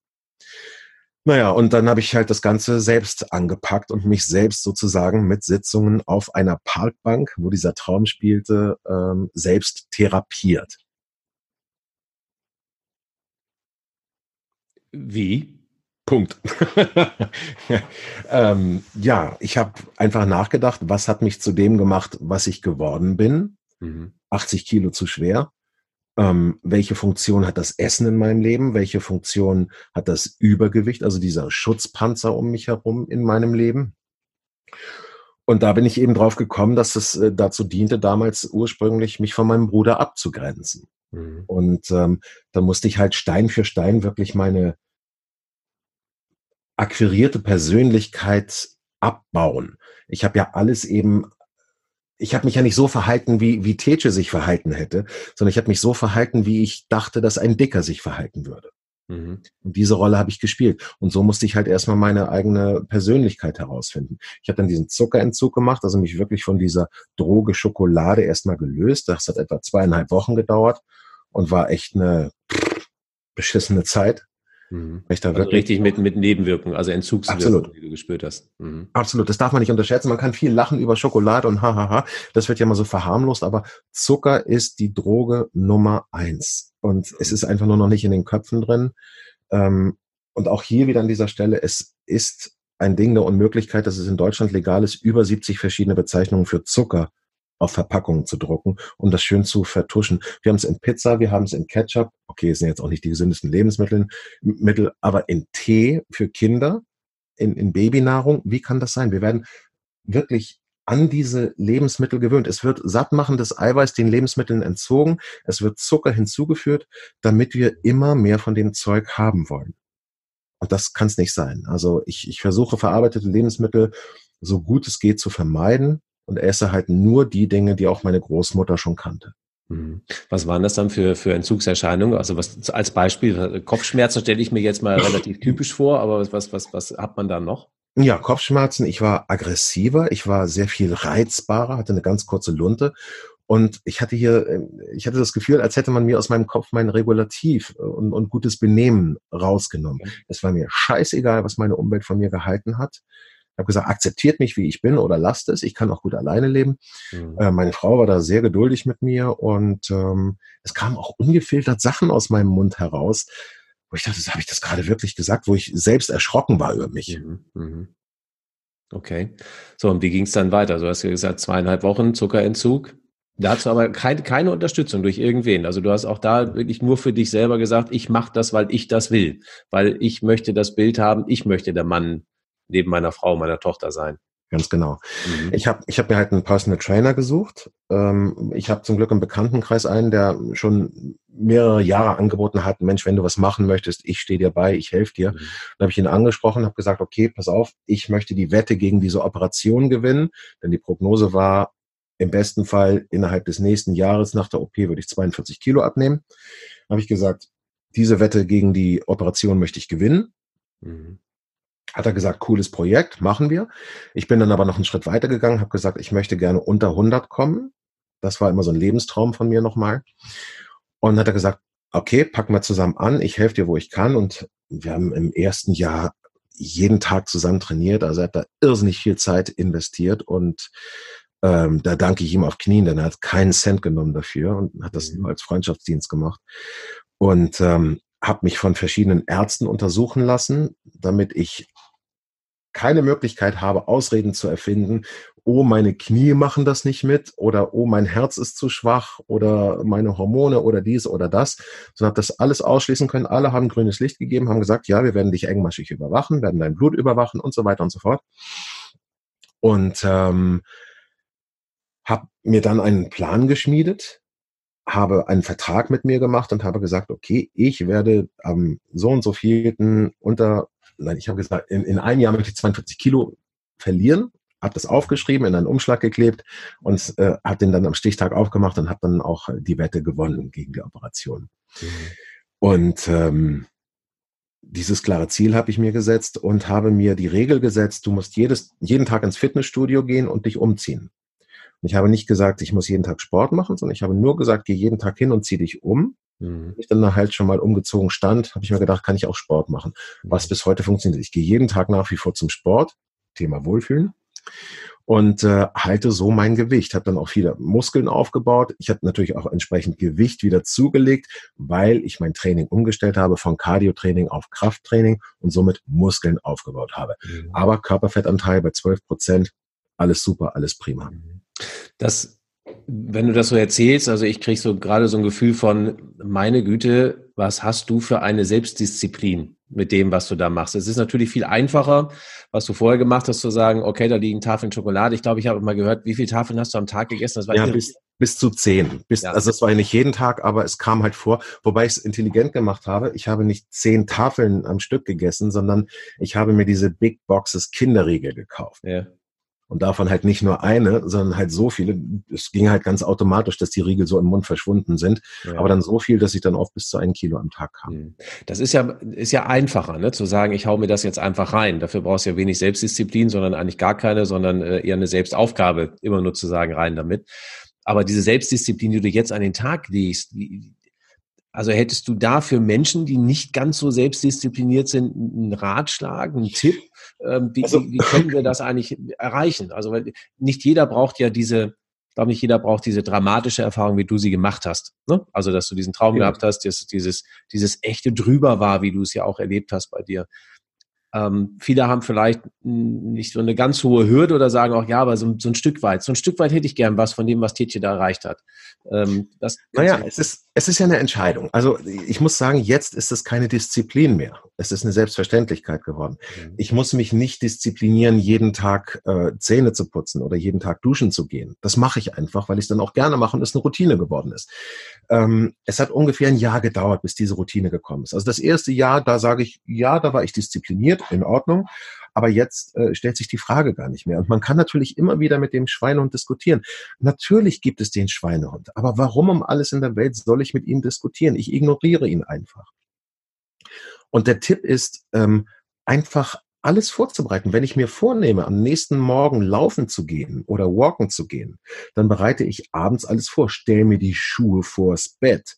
Naja, und dann habe ich halt das Ganze selbst angepackt und mich selbst sozusagen mit Sitzungen auf einer Parkbank, wo dieser Traum spielte, ähm, selbst therapiert. Wie? Punkt. ähm, ja, ich habe einfach nachgedacht, was hat mich zu dem gemacht, was ich geworden bin. Mhm. 80 Kilo zu schwer. Ähm, welche Funktion hat das Essen in meinem Leben? Welche Funktion hat das Übergewicht, also dieser Schutzpanzer um mich herum in meinem Leben? Und da bin ich eben drauf gekommen, dass es äh, dazu diente, damals ursprünglich mich von meinem Bruder abzugrenzen. Mhm. Und ähm, da musste ich halt Stein für Stein wirklich meine akquirierte Persönlichkeit abbauen. Ich habe ja alles eben, ich habe mich ja nicht so verhalten, wie, wie Teche sich verhalten hätte, sondern ich habe mich so verhalten, wie ich dachte, dass ein Dicker sich verhalten würde. Mhm. Und diese Rolle habe ich gespielt. Und so musste ich halt erstmal meine eigene Persönlichkeit herausfinden. Ich habe dann diesen Zuckerentzug gemacht, also mich wirklich von dieser Droge Schokolade erstmal gelöst. Das hat etwa zweieinhalb Wochen gedauert und war echt eine beschissene Zeit. Mhm. Ich da also wirklich richtig mit, mit Nebenwirkungen, also Entzugswirkungen, die du gespürt hast. Mhm. Absolut, das darf man nicht unterschätzen. Man kann viel lachen über Schokolade und hahaha, das wird ja mal so verharmlost, aber Zucker ist die Droge Nummer eins. Und es ist einfach nur noch nicht in den Köpfen drin. Ähm, und auch hier wieder an dieser Stelle, es ist ein Ding der Unmöglichkeit, dass es in Deutschland legal ist, über 70 verschiedene Bezeichnungen für Zucker auf Verpackungen zu drucken, um das schön zu vertuschen. Wir haben es in Pizza, wir haben es in Ketchup. Okay, es sind jetzt auch nicht die gesündesten Lebensmittel, Mittel, aber in Tee für Kinder, in, in Babynahrung. Wie kann das sein? Wir werden wirklich an diese Lebensmittel gewöhnt. Es wird sattmachendes Eiweiß den Lebensmitteln entzogen. Es wird Zucker hinzugeführt, damit wir immer mehr von dem Zeug haben wollen. Und das kann es nicht sein. Also ich, ich versuche verarbeitete Lebensmittel so gut es geht zu vermeiden und esse halt nur die Dinge, die auch meine Großmutter schon kannte. Mhm. Was waren das dann für, für Entzugserscheinungen? Also was als Beispiel, Kopfschmerzen stelle ich mir jetzt mal relativ typisch vor, aber was, was, was hat man da noch? Ja, Kopfschmerzen. Ich war aggressiver, ich war sehr viel reizbarer, hatte eine ganz kurze Lunte und ich hatte hier, ich hatte das Gefühl, als hätte man mir aus meinem Kopf mein Regulativ und, und gutes Benehmen rausgenommen. Es war mir scheißegal, was meine Umwelt von mir gehalten hat habe gesagt, akzeptiert mich, wie ich bin oder lasst es. Ich kann auch gut alleine leben. Mhm. Äh, meine Frau war da sehr geduldig mit mir und ähm, es kamen auch ungefiltert Sachen aus meinem Mund heraus, wo ich dachte, habe ich das gerade wirklich gesagt, wo ich selbst erschrocken war über mich. Mhm. Mhm. Okay. So, und wie ging es dann weiter? Du hast ja gesagt, zweieinhalb Wochen Zuckerentzug. Dazu aber kein, keine Unterstützung durch irgendwen. Also du hast auch da wirklich nur für dich selber gesagt, ich mache das, weil ich das will. Weil ich möchte das Bild haben, ich möchte der Mann neben meiner Frau, meiner Tochter sein. Ganz genau. Mhm. Ich habe ich hab mir halt einen Personal Trainer gesucht. Ähm, ich habe zum Glück im Bekanntenkreis einen, der schon mehrere Jahre angeboten hat, Mensch, wenn du was machen möchtest, ich stehe dir bei, ich helfe dir. Mhm. Dann habe ich ihn angesprochen, habe gesagt, okay, pass auf, ich möchte die Wette gegen diese Operation gewinnen, denn die Prognose war, im besten Fall innerhalb des nächsten Jahres nach der OP würde ich 42 Kilo abnehmen. Habe ich gesagt, diese Wette gegen die Operation möchte ich gewinnen. Mhm hat er gesagt, cooles Projekt, machen wir. Ich bin dann aber noch einen Schritt weiter gegangen, habe gesagt, ich möchte gerne unter 100 kommen. Das war immer so ein Lebenstraum von mir nochmal. Und dann hat er gesagt, okay, packen wir zusammen an, ich helfe dir, wo ich kann. Und wir haben im ersten Jahr jeden Tag zusammen trainiert. Also er hat da irrsinnig viel Zeit investiert und ähm, da danke ich ihm auf Knien, denn er hat keinen Cent genommen dafür und hat das mhm. nur als Freundschaftsdienst gemacht. Und ähm, habe mich von verschiedenen Ärzten untersuchen lassen, damit ich keine Möglichkeit habe, Ausreden zu erfinden, oh, meine Knie machen das nicht mit oder oh, mein Herz ist zu schwach oder meine Hormone oder dies oder das, sondern habe das alles ausschließen können. Alle haben grünes Licht gegeben, haben gesagt, ja, wir werden dich engmaschig überwachen, werden dein Blut überwachen und so weiter und so fort. Und ähm, habe mir dann einen Plan geschmiedet, habe einen Vertrag mit mir gemacht und habe gesagt, okay, ich werde am so und so vielten unter nein, ich habe gesagt, in, in einem Jahr möchte ich 42 Kilo verlieren, habe das aufgeschrieben, in einen Umschlag geklebt und äh, habe den dann am Stichtag aufgemacht und habe dann auch die Wette gewonnen gegen die Operation. Mhm. Und ähm, dieses klare Ziel habe ich mir gesetzt und habe mir die Regel gesetzt, du musst jedes, jeden Tag ins Fitnessstudio gehen und dich umziehen. Und ich habe nicht gesagt, ich muss jeden Tag Sport machen, sondern ich habe nur gesagt, geh jeden Tag hin und zieh dich um. Mhm. Ich dann halt schon mal umgezogen stand, habe ich mir gedacht, kann ich auch Sport machen. Was mhm. bis heute funktioniert. Ich gehe jeden Tag nach wie vor zum Sport. Thema Wohlfühlen. und äh, halte so mein Gewicht. Habe dann auch viele Muskeln aufgebaut. Ich habe natürlich auch entsprechend Gewicht wieder zugelegt, weil ich mein Training umgestellt habe von Cardio-Training auf Krafttraining und somit Muskeln aufgebaut habe. Mhm. Aber Körperfettanteil bei 12 Prozent, alles super, alles prima. Mhm. Das, wenn du das so erzählst, also ich kriege so gerade so ein Gefühl von, meine Güte, was hast du für eine Selbstdisziplin? mit dem, was du da machst. Es ist natürlich viel einfacher, was du vorher gemacht hast, zu sagen, okay, da liegen Tafeln Schokolade. Ich glaube, ich habe mal gehört, wie viele Tafeln hast du am Tag gegessen? Das war ja, bis, bis zu zehn. Bis, ja. Also es war ja nicht jeden Tag, aber es kam halt vor, wobei ich es intelligent gemacht habe. Ich habe nicht zehn Tafeln am Stück gegessen, sondern ich habe mir diese Big Boxes Kinderriegel gekauft. Ja. Und davon halt nicht nur eine, sondern halt so viele. Es ging halt ganz automatisch, dass die Riegel so im Mund verschwunden sind. Ja. Aber dann so viel, dass ich dann oft bis zu einem Kilo am Tag kam. Hm. Das ist ja, ist ja einfacher, ne? zu sagen, ich hau mir das jetzt einfach rein. Dafür brauchst du ja wenig Selbstdisziplin, sondern eigentlich gar keine, sondern äh, eher eine Selbstaufgabe, immer nur zu sagen, rein damit. Aber diese Selbstdisziplin, die du jetzt an den Tag legst, also hättest du da für Menschen, die nicht ganz so selbstdiszipliniert sind, einen Ratschlag, einen Tipp? Ähm, wie, also, wie, wie können wir das eigentlich erreichen? Also weil nicht jeder braucht ja diese, ich glaube nicht jeder braucht diese dramatische Erfahrung, wie du sie gemacht hast. Ne? Also dass du diesen Traum ja. gehabt hast, dass dieses, dieses echte drüber war, wie du es ja auch erlebt hast bei dir. Ähm, viele haben vielleicht nicht so eine ganz hohe Hürde oder sagen auch, ja, aber so, so, ein Stück weit, so ein Stück weit hätte ich gern was von dem, was Tietje da erreicht hat. Ähm, naja, es ist, es ist ja eine Entscheidung. Also ich muss sagen, jetzt ist es keine Disziplin mehr. Es ist eine Selbstverständlichkeit geworden. Mhm. Ich muss mich nicht disziplinieren, jeden Tag äh, Zähne zu putzen oder jeden Tag duschen zu gehen. Das mache ich einfach, weil ich es dann auch gerne mache und es eine Routine geworden ist. Ähm, es hat ungefähr ein Jahr gedauert, bis diese Routine gekommen ist. Also das erste Jahr, da sage ich, ja, da war ich diszipliniert in Ordnung. Aber jetzt äh, stellt sich die Frage gar nicht mehr. Und man kann natürlich immer wieder mit dem Schweinehund diskutieren. Natürlich gibt es den Schweinehund. Aber warum um alles in der Welt soll ich mit ihm diskutieren? Ich ignoriere ihn einfach. Und der Tipp ist, ähm, einfach alles vorzubereiten. Wenn ich mir vornehme, am nächsten Morgen laufen zu gehen oder walken zu gehen, dann bereite ich abends alles vor, stelle mir die Schuhe vors Bett,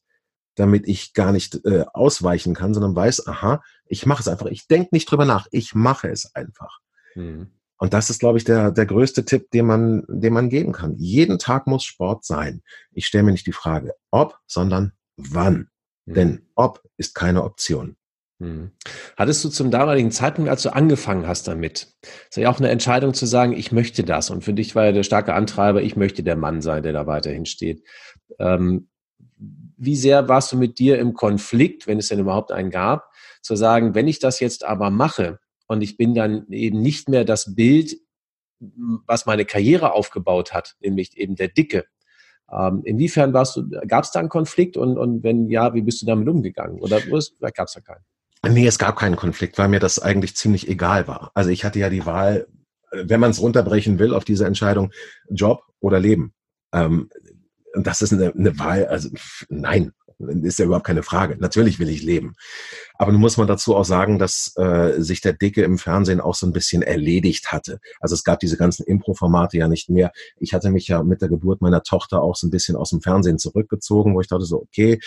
damit ich gar nicht äh, ausweichen kann, sondern weiß, aha, ich mache es einfach. Ich denke nicht drüber nach, ich mache es einfach. Mhm. Und das ist, glaube ich, der, der größte Tipp, den man, den man geben kann. Jeden Tag muss Sport sein. Ich stelle mir nicht die Frage, ob, sondern wann. Mhm. Denn ob ist keine Option. Mhm. Hattest du zum damaligen Zeitpunkt, als du angefangen hast damit, ist ja auch eine Entscheidung zu sagen, ich möchte das. Und für dich war ja der starke Antreiber, ich möchte der Mann sein, der da weiterhin steht. Ähm, wie sehr warst du mit dir im Konflikt, wenn es denn überhaupt einen gab, zu sagen, wenn ich das jetzt aber mache und ich bin dann eben nicht mehr das Bild, was meine Karriere aufgebaut hat, nämlich eben der Dicke. Ähm, inwiefern warst du, gab es da einen Konflikt und, und wenn ja, wie bist du damit umgegangen? Oder gab es da keinen? Nee, es gab keinen Konflikt, weil mir das eigentlich ziemlich egal war. Also ich hatte ja die Wahl, wenn man es runterbrechen will, auf diese Entscheidung, Job oder Leben. Ähm, und das ist eine, eine Wahl, also nein, ist ja überhaupt keine Frage. Natürlich will ich leben. Aber nun muss man dazu auch sagen, dass äh, sich der Dicke im Fernsehen auch so ein bisschen erledigt hatte. Also es gab diese ganzen Impro-Formate ja nicht mehr. Ich hatte mich ja mit der Geburt meiner Tochter auch so ein bisschen aus dem Fernsehen zurückgezogen, wo ich dachte so, okay,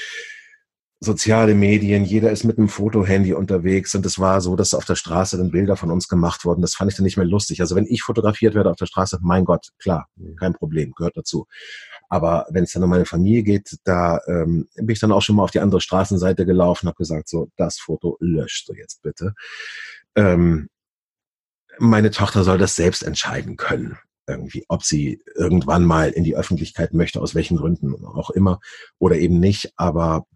soziale Medien, jeder ist mit einem Fotohandy unterwegs und es war so, dass auf der Straße dann Bilder von uns gemacht wurden. Das fand ich dann nicht mehr lustig. Also wenn ich fotografiert werde auf der Straße, mein Gott, klar, mhm. kein Problem, gehört dazu. Aber wenn es dann um meine Familie geht, da ähm, bin ich dann auch schon mal auf die andere Straßenseite gelaufen, habe gesagt, so, das Foto löscht du jetzt bitte. Ähm, meine Tochter soll das selbst entscheiden können irgendwie, ob sie irgendwann mal in die Öffentlichkeit möchte, aus welchen Gründen auch immer, oder eben nicht. Aber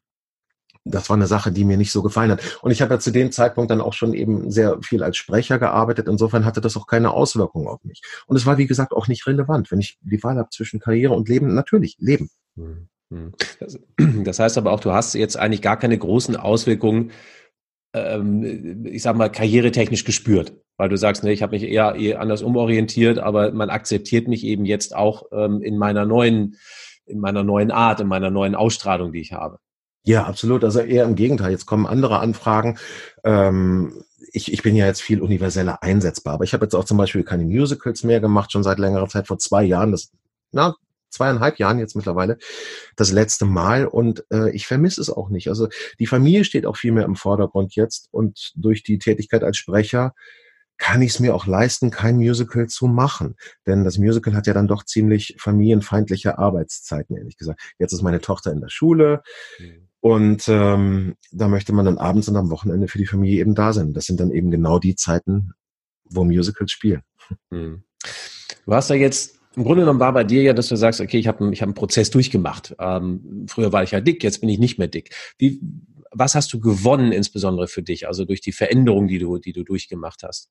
das war eine Sache, die mir nicht so gefallen hat. Und ich habe ja zu dem Zeitpunkt dann auch schon eben sehr viel als Sprecher gearbeitet. Insofern hatte das auch keine Auswirkungen auf mich. Und es war, wie gesagt, auch nicht relevant. Wenn ich die Wahl habe zwischen Karriere und Leben, natürlich, Leben. Hm, hm. Das heißt aber auch, du hast jetzt eigentlich gar keine großen Auswirkungen, ähm, ich sag mal, karrieretechnisch gespürt. Weil du sagst, ne, ich habe mich eher, eher anders umorientiert, aber man akzeptiert mich eben jetzt auch ähm, in meiner neuen, in meiner neuen Art, in meiner neuen Ausstrahlung, die ich habe. Ja, absolut. Also eher im Gegenteil. Jetzt kommen andere Anfragen. Ähm, ich, ich bin ja jetzt viel universeller einsetzbar, aber ich habe jetzt auch zum Beispiel keine Musicals mehr gemacht, schon seit längerer Zeit, vor zwei Jahren, das, na, zweieinhalb Jahren jetzt mittlerweile, das letzte Mal und äh, ich vermisse es auch nicht. Also die Familie steht auch viel mehr im Vordergrund jetzt und durch die Tätigkeit als Sprecher kann ich es mir auch leisten, kein Musical zu machen. Denn das Musical hat ja dann doch ziemlich familienfeindliche Arbeitszeiten, ehrlich gesagt. Jetzt ist meine Tochter in der Schule. Mhm. Und ähm, da möchte man dann abends und am Wochenende für die Familie eben da sein. Das sind dann eben genau die Zeiten, wo Musicals spielen. Mhm. Du hast ja jetzt, im Grunde genommen war bei dir ja, dass du sagst, okay, ich habe ich hab einen Prozess durchgemacht. Ähm, früher war ich ja dick, jetzt bin ich nicht mehr dick. Wie, was hast du gewonnen insbesondere für dich, also durch die Veränderung, die du, die du durchgemacht hast?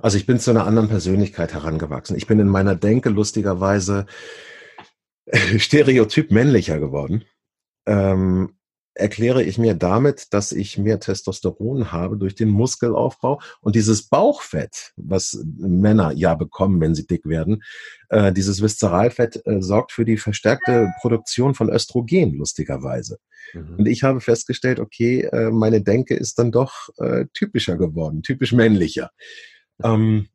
Also ich bin zu einer anderen Persönlichkeit herangewachsen. Ich bin in meiner Denke lustigerweise stereotyp männlicher geworden. Ähm, erkläre ich mir damit, dass ich mehr Testosteron habe durch den Muskelaufbau und dieses Bauchfett, was Männer ja bekommen, wenn sie dick werden, äh, dieses Viszeralfett äh, sorgt für die verstärkte Produktion von Östrogen, lustigerweise. Mhm. Und ich habe festgestellt, okay, äh, meine Denke ist dann doch äh, typischer geworden, typisch männlicher. Ähm,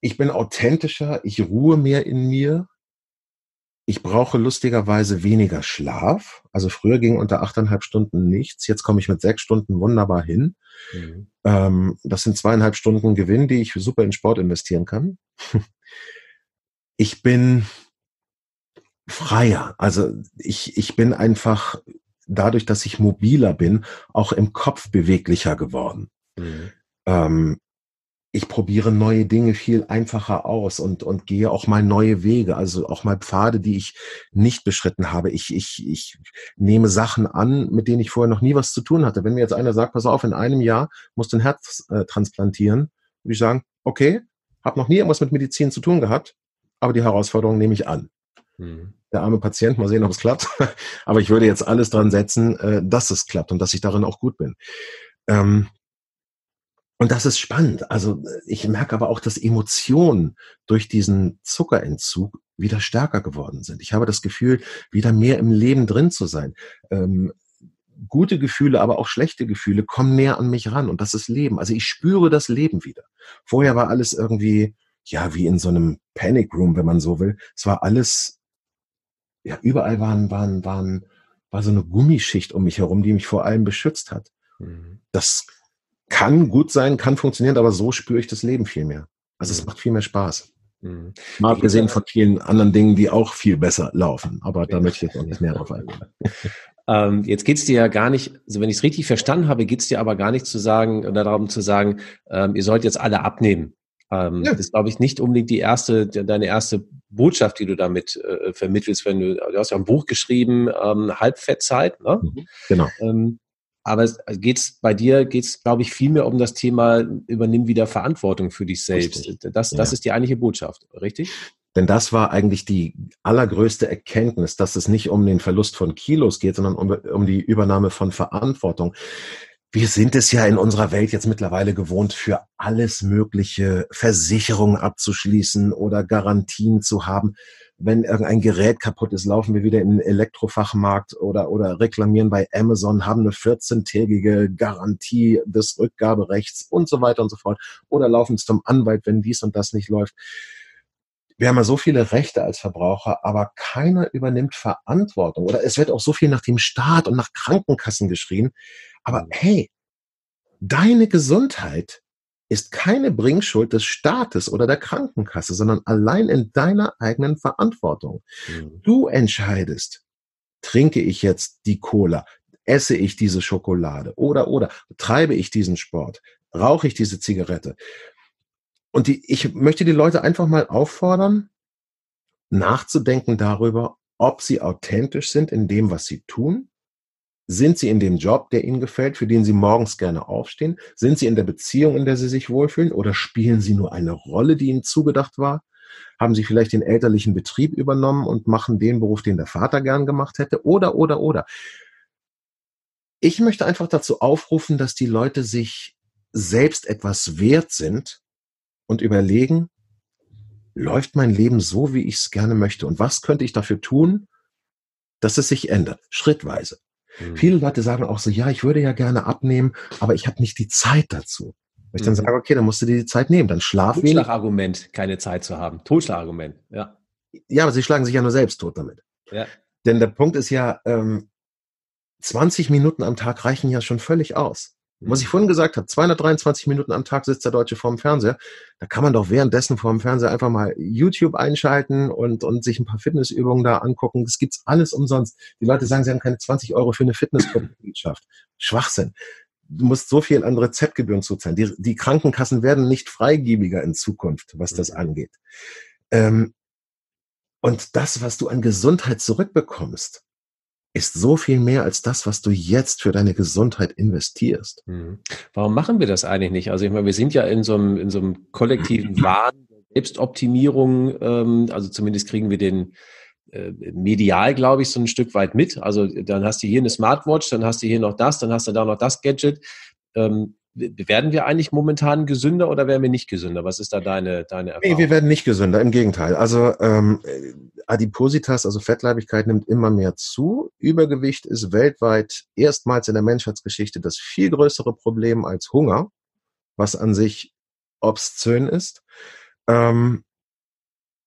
ich bin authentischer, ich ruhe mehr in mir, ich brauche lustigerweise weniger Schlaf. Also früher ging unter achteinhalb Stunden nichts. Jetzt komme ich mit sechs Stunden wunderbar hin. Mhm. Ähm, das sind zweieinhalb Stunden Gewinn, die ich super in Sport investieren kann. ich bin freier. Also ich, ich bin einfach dadurch, dass ich mobiler bin, auch im Kopf beweglicher geworden. Mhm. Ähm, ich probiere neue Dinge viel einfacher aus und, und gehe auch mal neue Wege, also auch mal Pfade, die ich nicht beschritten habe. Ich, ich, ich nehme Sachen an, mit denen ich vorher noch nie was zu tun hatte. Wenn mir jetzt einer sagt, pass auf, in einem Jahr musst du ein Herz äh, transplantieren, würde ich sagen, okay, habe noch nie irgendwas mit Medizin zu tun gehabt, aber die Herausforderung nehme ich an. Mhm. Der arme Patient, mal sehen, ob es klappt. aber ich würde jetzt alles dran setzen, äh, dass es klappt und dass ich darin auch gut bin. Ähm, und das ist spannend. Also ich merke aber auch, dass Emotionen durch diesen Zuckerentzug wieder stärker geworden sind. Ich habe das Gefühl, wieder mehr im Leben drin zu sein. Ähm, gute Gefühle, aber auch schlechte Gefühle kommen näher an mich ran und das ist Leben. Also ich spüre das Leben wieder. Vorher war alles irgendwie, ja, wie in so einem Panic Room, wenn man so will. Es war alles, ja, überall waren, waren, waren, war so eine Gummischicht um mich herum, die mich vor allem beschützt hat. Mhm. Das kann gut sein, kann funktionieren, aber so spüre ich das Leben viel mehr. Also mhm. es macht viel mehr Spaß. Mhm. Mal abgesehen von vielen anderen Dingen, die auch viel besser laufen. Aber da möchte ich jetzt auch nicht mehr drauf eingehen. Ähm, jetzt geht es dir ja gar nicht, also wenn ich es richtig verstanden habe, geht es dir aber gar nicht zu sagen oder darum zu sagen, ähm, ihr sollt jetzt alle abnehmen. Ähm, ja. Das ist, glaube ich, nicht unbedingt die erste, deine erste Botschaft, die du damit äh, vermittelst, wenn du, du hast ja ein Buch geschrieben, ähm, Halbfettzeit, ne? Mhm, genau. Ähm, aber geht's bei dir, geht's, glaube ich, viel mehr um das Thema, übernimm wieder Verantwortung für dich selbst. Das, das ja. ist die eigentliche Botschaft, richtig? Denn das war eigentlich die allergrößte Erkenntnis, dass es nicht um den Verlust von Kilos geht, sondern um, um die Übernahme von Verantwortung. Wir sind es ja in unserer Welt jetzt mittlerweile gewohnt, für alles mögliche Versicherungen abzuschließen oder Garantien zu haben wenn irgendein Gerät kaputt ist, laufen wir wieder in den Elektrofachmarkt oder, oder reklamieren bei Amazon, haben eine 14-tägige Garantie des Rückgaberechts und so weiter und so fort. Oder laufen zum Anwalt, wenn dies und das nicht läuft. Wir haben ja so viele Rechte als Verbraucher, aber keiner übernimmt Verantwortung. Oder es wird auch so viel nach dem Staat und nach Krankenkassen geschrien. Aber mhm. hey, deine Gesundheit ist keine Bringschuld des Staates oder der Krankenkasse, sondern allein in deiner eigenen Verantwortung. Mhm. Du entscheidest, trinke ich jetzt die Cola, esse ich diese Schokolade oder, oder, treibe ich diesen Sport, rauche ich diese Zigarette. Und die, ich möchte die Leute einfach mal auffordern, nachzudenken darüber, ob sie authentisch sind in dem, was sie tun sind Sie in dem Job, der Ihnen gefällt, für den Sie morgens gerne aufstehen? Sind Sie in der Beziehung, in der Sie sich wohlfühlen? Oder spielen Sie nur eine Rolle, die Ihnen zugedacht war? Haben Sie vielleicht den elterlichen Betrieb übernommen und machen den Beruf, den der Vater gern gemacht hätte? Oder, oder, oder. Ich möchte einfach dazu aufrufen, dass die Leute sich selbst etwas wert sind und überlegen, läuft mein Leben so, wie ich es gerne möchte? Und was könnte ich dafür tun, dass es sich ändert? Schrittweise. Mhm. Viele Leute sagen auch so, ja, ich würde ja gerne abnehmen, aber ich habe nicht die Zeit dazu. Wenn ich dann mhm. sage, okay, dann musst du dir die Zeit nehmen, dann schlaf. Totschlagargument, keine Zeit zu haben. Totschlagargument, ja. Ja, aber sie schlagen sich ja nur selbst tot damit. Ja. Denn der Punkt ist ja, ähm, 20 Minuten am Tag reichen ja schon völlig aus. Was ich vorhin gesagt habe, 223 Minuten am Tag sitzt der Deutsche vorm Fernseher. Da kann man doch währenddessen vorm Fernseher einfach mal YouTube einschalten und, und sich ein paar Fitnessübungen da angucken. Das gibt's alles umsonst. Die Leute sagen, sie haben keine 20 Euro für eine Fitnessmitgliedschaft. Schwachsinn. Du musst so viel an Rezeptgebühren zuzahlen. Die, die Krankenkassen werden nicht freigebiger in Zukunft, was das mhm. angeht. Ähm, und das, was du an Gesundheit zurückbekommst, ist so viel mehr als das, was du jetzt für deine Gesundheit investierst. Mhm. Warum machen wir das eigentlich nicht? Also ich meine, wir sind ja in so einem, in so einem kollektiven Wahn Selbstoptimierung, ähm, also zumindest kriegen wir den äh, medial, glaube ich, so ein Stück weit mit. Also dann hast du hier eine Smartwatch, dann hast du hier noch das, dann hast du da noch das Gadget. Ähm, werden wir eigentlich momentan gesünder oder werden wir nicht gesünder? Was ist da deine, deine Erfahrung? Nee, wir werden nicht gesünder, im Gegenteil. Also ähm, Adipositas, also Fettleibigkeit, nimmt immer mehr zu. Übergewicht ist weltweit erstmals in der Menschheitsgeschichte das viel größere Problem als Hunger, was an sich obszön ist. Ähm,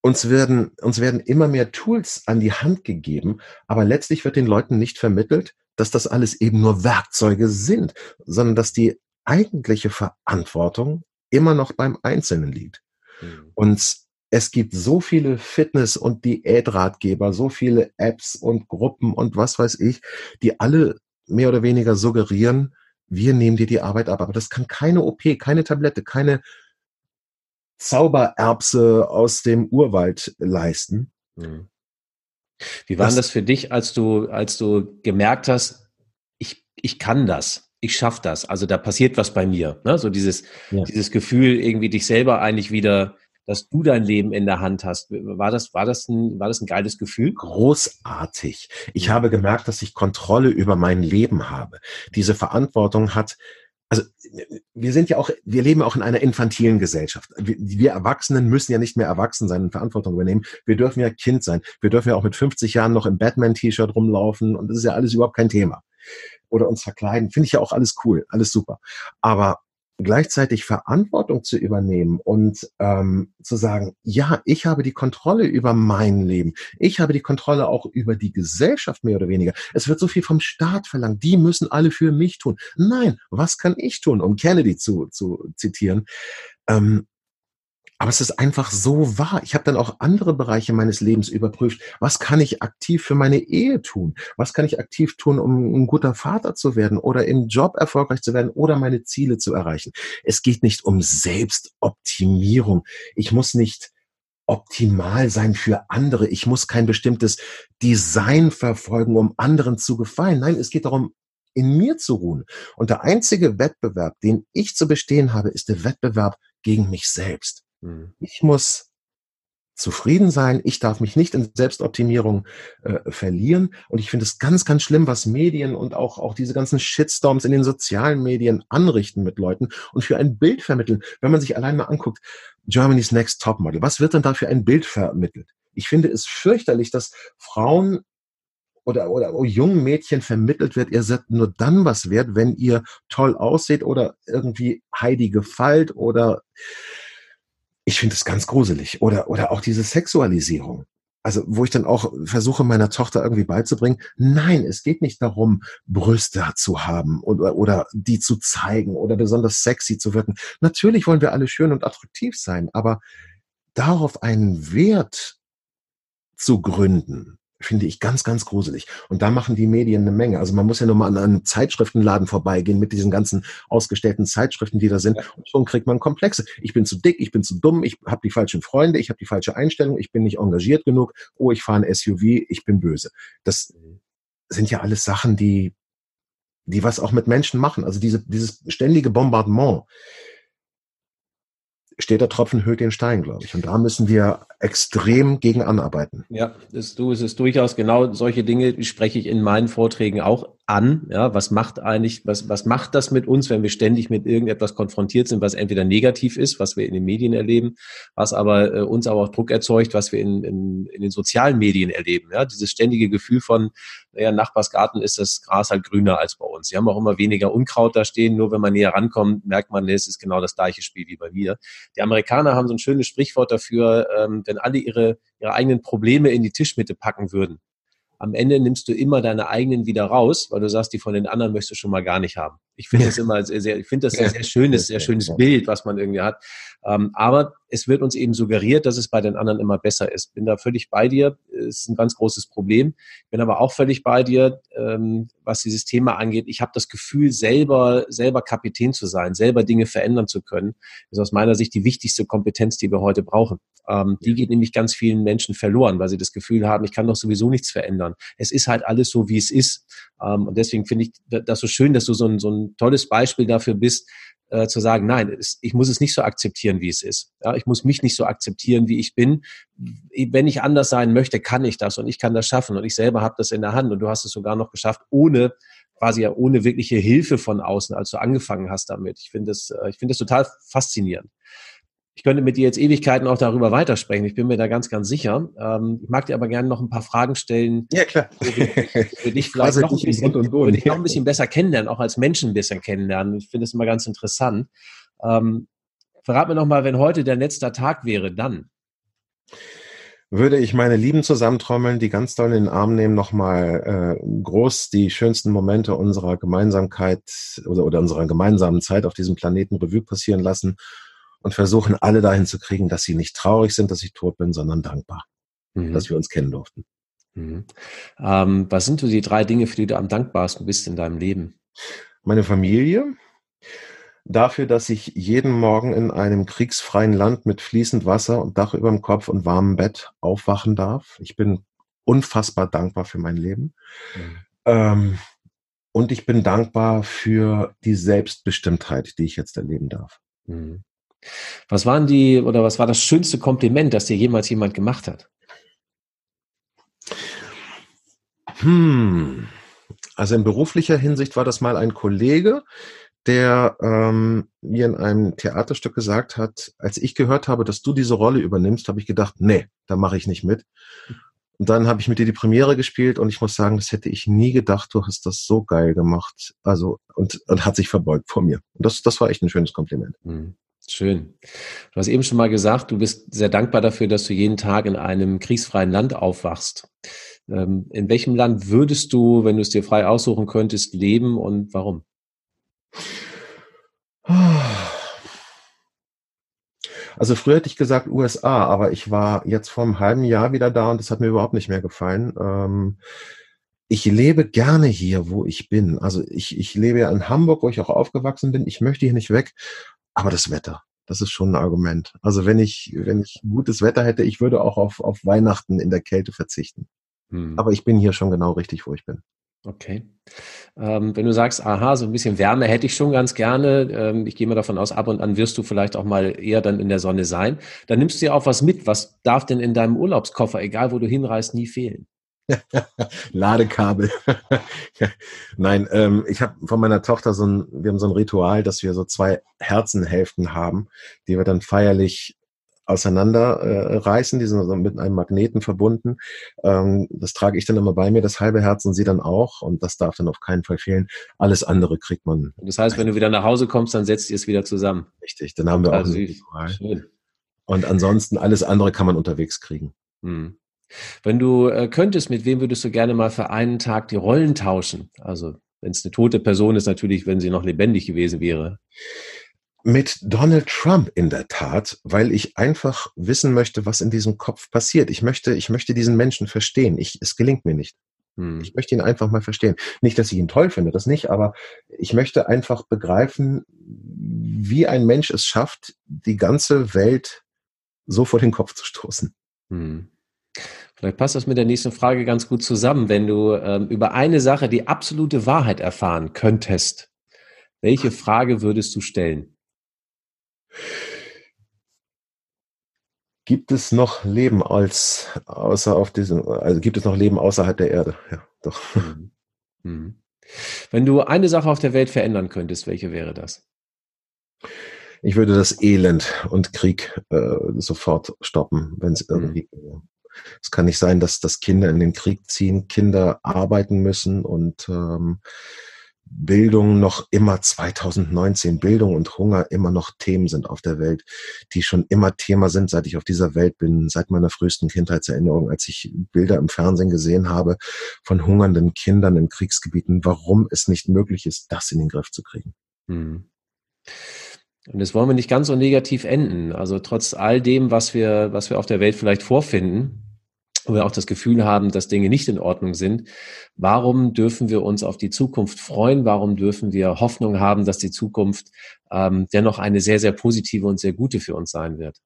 uns werden, uns werden immer mehr Tools an die Hand gegeben, aber letztlich wird den Leuten nicht vermittelt, dass das alles eben nur Werkzeuge sind, sondern dass die eigentliche Verantwortung immer noch beim Einzelnen liegt. Mhm. Und es gibt so viele Fitness- und Diätratgeber, so viele Apps und Gruppen und was weiß ich, die alle mehr oder weniger suggerieren, wir nehmen dir die Arbeit ab. Aber das kann keine OP, keine Tablette, keine Zaubererbse aus dem Urwald leisten. Mhm. Wie war das, das für dich, als du, als du gemerkt hast, ich, ich kann das? Ich schaffe das. Also da passiert was bei mir. Ne? So dieses, ja. dieses Gefühl, irgendwie dich selber eigentlich wieder, dass du dein Leben in der Hand hast. War das, war das ein, war das ein geiles Gefühl? Großartig. Ich habe gemerkt, dass ich Kontrolle über mein Leben habe. Diese Verantwortung hat, also wir sind ja auch, wir leben auch in einer infantilen Gesellschaft. Wir, wir, Erwachsenen müssen ja nicht mehr erwachsen sein und Verantwortung übernehmen. Wir dürfen ja Kind sein. Wir dürfen ja auch mit 50 Jahren noch im Batman-T-Shirt rumlaufen und das ist ja alles überhaupt kein Thema oder uns verkleiden, finde ich ja auch alles cool, alles super. Aber gleichzeitig Verantwortung zu übernehmen und ähm, zu sagen, ja, ich habe die Kontrolle über mein Leben, ich habe die Kontrolle auch über die Gesellschaft mehr oder weniger. Es wird so viel vom Staat verlangt, die müssen alle für mich tun. Nein, was kann ich tun, um Kennedy zu, zu zitieren? Ähm, aber es ist einfach so wahr. Ich habe dann auch andere Bereiche meines Lebens überprüft. Was kann ich aktiv für meine Ehe tun? Was kann ich aktiv tun, um ein guter Vater zu werden oder im Job erfolgreich zu werden oder meine Ziele zu erreichen? Es geht nicht um Selbstoptimierung. Ich muss nicht optimal sein für andere. Ich muss kein bestimmtes Design verfolgen, um anderen zu gefallen. Nein, es geht darum, in mir zu ruhen. Und der einzige Wettbewerb, den ich zu bestehen habe, ist der Wettbewerb gegen mich selbst. Mhm. Ich muss zufrieden sein. Ich darf mich nicht in Selbstoptimierung äh, verlieren. Und ich finde es ganz, ganz schlimm, was Medien und auch, auch diese ganzen Shitstorms in den sozialen Medien anrichten mit Leuten und für ein Bild vermitteln. Wenn man sich allein mal anguckt, Germany's Next Topmodel, was wird denn da für ein Bild vermittelt? Ich finde es fürchterlich, dass Frauen oder, oder oh, jungen Mädchen vermittelt wird, ihr seid nur dann was wert, wenn ihr toll aussieht oder irgendwie Heidi gefällt oder ich finde es ganz gruselig. Oder, oder auch diese Sexualisierung. Also, wo ich dann auch versuche, meiner Tochter irgendwie beizubringen, nein, es geht nicht darum, Brüste zu haben oder, oder die zu zeigen oder besonders sexy zu wirken. Natürlich wollen wir alle schön und attraktiv sein, aber darauf einen Wert zu gründen, finde ich ganz, ganz gruselig. Und da machen die Medien eine Menge. Also man muss ja nur mal an einem Zeitschriftenladen vorbeigehen mit diesen ganzen ausgestellten Zeitschriften, die da sind. Und schon kriegt man Komplexe. Ich bin zu dick, ich bin zu dumm, ich habe die falschen Freunde, ich habe die falsche Einstellung, ich bin nicht engagiert genug, oh, ich fahre ein SUV, ich bin böse. Das sind ja alles Sachen, die, die was auch mit Menschen machen. Also diese, dieses ständige Bombardement steht der Tropfen höhlt den Stein, glaube ich. Und da müssen wir extrem gegen anarbeiten. Ja, das, du, es ist durchaus genau solche Dinge spreche ich in meinen Vorträgen auch an. Ja, was macht eigentlich, was, was macht das mit uns, wenn wir ständig mit irgendetwas konfrontiert sind, was entweder negativ ist, was wir in den Medien erleben, was aber äh, uns aber auch Druck erzeugt, was wir in, in, in den sozialen Medien erleben. Ja, dieses ständige Gefühl von, naja, Nachbarsgarten ist das Gras halt grüner als bei uns. Sie haben auch immer weniger Unkraut da stehen. Nur wenn man näher rankommt, merkt man, es ist genau das gleiche Spiel wie bei mir. Die Amerikaner haben so ein schönes Sprichwort dafür, ähm, wenn alle ihre, ihre eigenen Probleme in die Tischmitte packen würden, am Ende nimmst du immer deine eigenen wieder raus, weil du sagst, die von den anderen möchtest du schon mal gar nicht haben. Ich finde das immer sehr, sehr ich finde das sehr, sehr schönes, sehr schönes Bild, was man irgendwie hat. Ähm, aber es wird uns eben suggeriert, dass es bei den anderen immer besser ist. Bin da völlig bei dir, ist ein ganz großes Problem. Bin aber auch völlig bei dir, ähm, was dieses Thema angeht. Ich habe das Gefühl, selber, selber Kapitän zu sein, selber Dinge verändern zu können, ist aus meiner Sicht die wichtigste Kompetenz, die wir heute brauchen. Ähm, die geht nämlich ganz vielen Menschen verloren, weil sie das Gefühl haben, ich kann doch sowieso nichts verändern. Es ist halt alles so, wie es ist. Ähm, und deswegen finde ich das so schön, dass du so ein, so ein tolles Beispiel dafür bist, äh, zu sagen, nein, ich muss es nicht so akzeptieren, wie es ist. Ja, ich muss mich nicht so akzeptieren, wie ich bin. Wenn ich anders sein möchte, kann ich das und ich kann das schaffen und ich selber habe das in der Hand und du hast es sogar noch geschafft, ohne quasi ja ohne wirkliche Hilfe von außen, als du angefangen hast damit. Ich finde das, äh, ich finde das total faszinierend. Ich könnte mit dir jetzt Ewigkeiten auch darüber weitersprechen. Ich bin mir da ganz, ganz sicher. Ähm, ich mag dir aber gerne noch ein paar Fragen stellen. Ja, klar. Für dich vielleicht noch ein, bisschen, und dich noch ein bisschen besser kennenlernen, auch als Menschen ein bisschen kennenlernen. Ich finde es immer ganz interessant. Ähm, verrat mir noch mal, wenn heute der letzte Tag wäre, dann würde ich meine Lieben zusammentrommeln, die ganz doll in den Arm nehmen, nochmal äh, groß die schönsten Momente unserer Gemeinsamkeit oder, oder unserer gemeinsamen Zeit auf diesem Planeten Revue passieren lassen und versuchen alle dahin zu kriegen, dass sie nicht traurig sind, dass ich tot bin, sondern dankbar, mhm. dass wir uns kennen durften. Mhm. Ähm, was sind so die drei Dinge, für die du am dankbarsten bist in deinem Leben? Meine Familie, dafür, dass ich jeden Morgen in einem kriegsfreien Land mit fließend Wasser und Dach über dem Kopf und warmem Bett aufwachen darf. Ich bin unfassbar dankbar für mein Leben. Mhm. Ähm, und ich bin dankbar für die Selbstbestimmtheit, die ich jetzt erleben darf. Mhm. Was waren die oder was war das schönste Kompliment, das dir jemals jemand gemacht hat? Hm. Also in beruflicher Hinsicht war das mal ein Kollege, der ähm, mir in einem Theaterstück gesagt hat, als ich gehört habe, dass du diese Rolle übernimmst, habe ich gedacht, nee, da mache ich nicht mit. Und dann habe ich mit dir die Premiere gespielt und ich muss sagen, das hätte ich nie gedacht, du hast das so geil gemacht. Also und, und hat sich verbeugt vor mir. Und das, das war echt ein schönes Kompliment. Mhm. Schön. Du hast eben schon mal gesagt, du bist sehr dankbar dafür, dass du jeden Tag in einem kriegsfreien Land aufwachst. Ähm, in welchem Land würdest du, wenn du es dir frei aussuchen könntest, leben und warum? Also früher hätte ich gesagt USA, aber ich war jetzt vor einem halben Jahr wieder da und das hat mir überhaupt nicht mehr gefallen. Ähm, ich lebe gerne hier, wo ich bin. Also ich, ich lebe ja in Hamburg, wo ich auch aufgewachsen bin. Ich möchte hier nicht weg. Aber das Wetter, das ist schon ein Argument. Also wenn ich, wenn ich gutes Wetter hätte, ich würde auch auf, auf Weihnachten in der Kälte verzichten. Hm. Aber ich bin hier schon genau richtig, wo ich bin. Okay. Ähm, wenn du sagst, aha, so ein bisschen Wärme hätte ich schon ganz gerne, ähm, ich gehe mal davon aus, ab und an wirst du vielleicht auch mal eher dann in der Sonne sein, dann nimmst du ja auch was mit. Was darf denn in deinem Urlaubskoffer, egal wo du hinreist, nie fehlen? Ladekabel. Nein, ähm, ich habe von meiner Tochter so ein, wir haben so ein Ritual, dass wir so zwei Herzenhälften haben, die wir dann feierlich auseinanderreißen. Äh, die sind also mit einem Magneten verbunden. Ähm, das trage ich dann immer bei mir, das halbe Herz und sie dann auch. Und das darf dann auf keinen Fall fehlen. Alles andere kriegt man. Das heißt, wenn du wieder nach Hause kommst, dann setzt ihr es wieder zusammen. Richtig, dann haben wir also auch ein Ritual. Schön. Und ansonsten alles andere kann man unterwegs kriegen. Hm. Wenn du äh, könntest, mit wem würdest du gerne mal für einen Tag die Rollen tauschen? Also, wenn es eine tote Person ist, natürlich, wenn sie noch lebendig gewesen wäre. Mit Donald Trump in der Tat, weil ich einfach wissen möchte, was in diesem Kopf passiert. Ich möchte, ich möchte diesen Menschen verstehen. Ich, es gelingt mir nicht. Hm. Ich möchte ihn einfach mal verstehen. Nicht, dass ich ihn toll finde, das nicht, aber ich möchte einfach begreifen, wie ein Mensch es schafft, die ganze Welt so vor den Kopf zu stoßen. Hm. Vielleicht passt das mit der nächsten Frage ganz gut zusammen. Wenn du ähm, über eine Sache die absolute Wahrheit erfahren könntest, welche Frage würdest du stellen? Gibt es noch Leben als außer auf diesem, also gibt es noch Leben außerhalb der Erde? Ja, doch. Mhm. Mhm. Wenn du eine Sache auf der Welt verändern könntest, welche wäre das? Ich würde das Elend und Krieg äh, sofort stoppen, wenn es mhm. irgendwie mhm. Es kann nicht sein, dass, dass Kinder in den Krieg ziehen, Kinder arbeiten müssen und ähm, Bildung noch immer 2019, Bildung und Hunger immer noch Themen sind auf der Welt, die schon immer Thema sind, seit ich auf dieser Welt bin, seit meiner frühesten Kindheitserinnerung, als ich Bilder im Fernsehen gesehen habe von hungernden Kindern in Kriegsgebieten, warum es nicht möglich ist, das in den Griff zu kriegen. Hm. Und das wollen wir nicht ganz so negativ enden. Also trotz all dem, was wir, was wir auf der Welt vielleicht vorfinden, wo wir auch das Gefühl haben, dass Dinge nicht in Ordnung sind. Warum dürfen wir uns auf die Zukunft freuen? Warum dürfen wir Hoffnung haben, dass die Zukunft ähm, dennoch eine sehr, sehr positive und sehr gute für uns sein wird?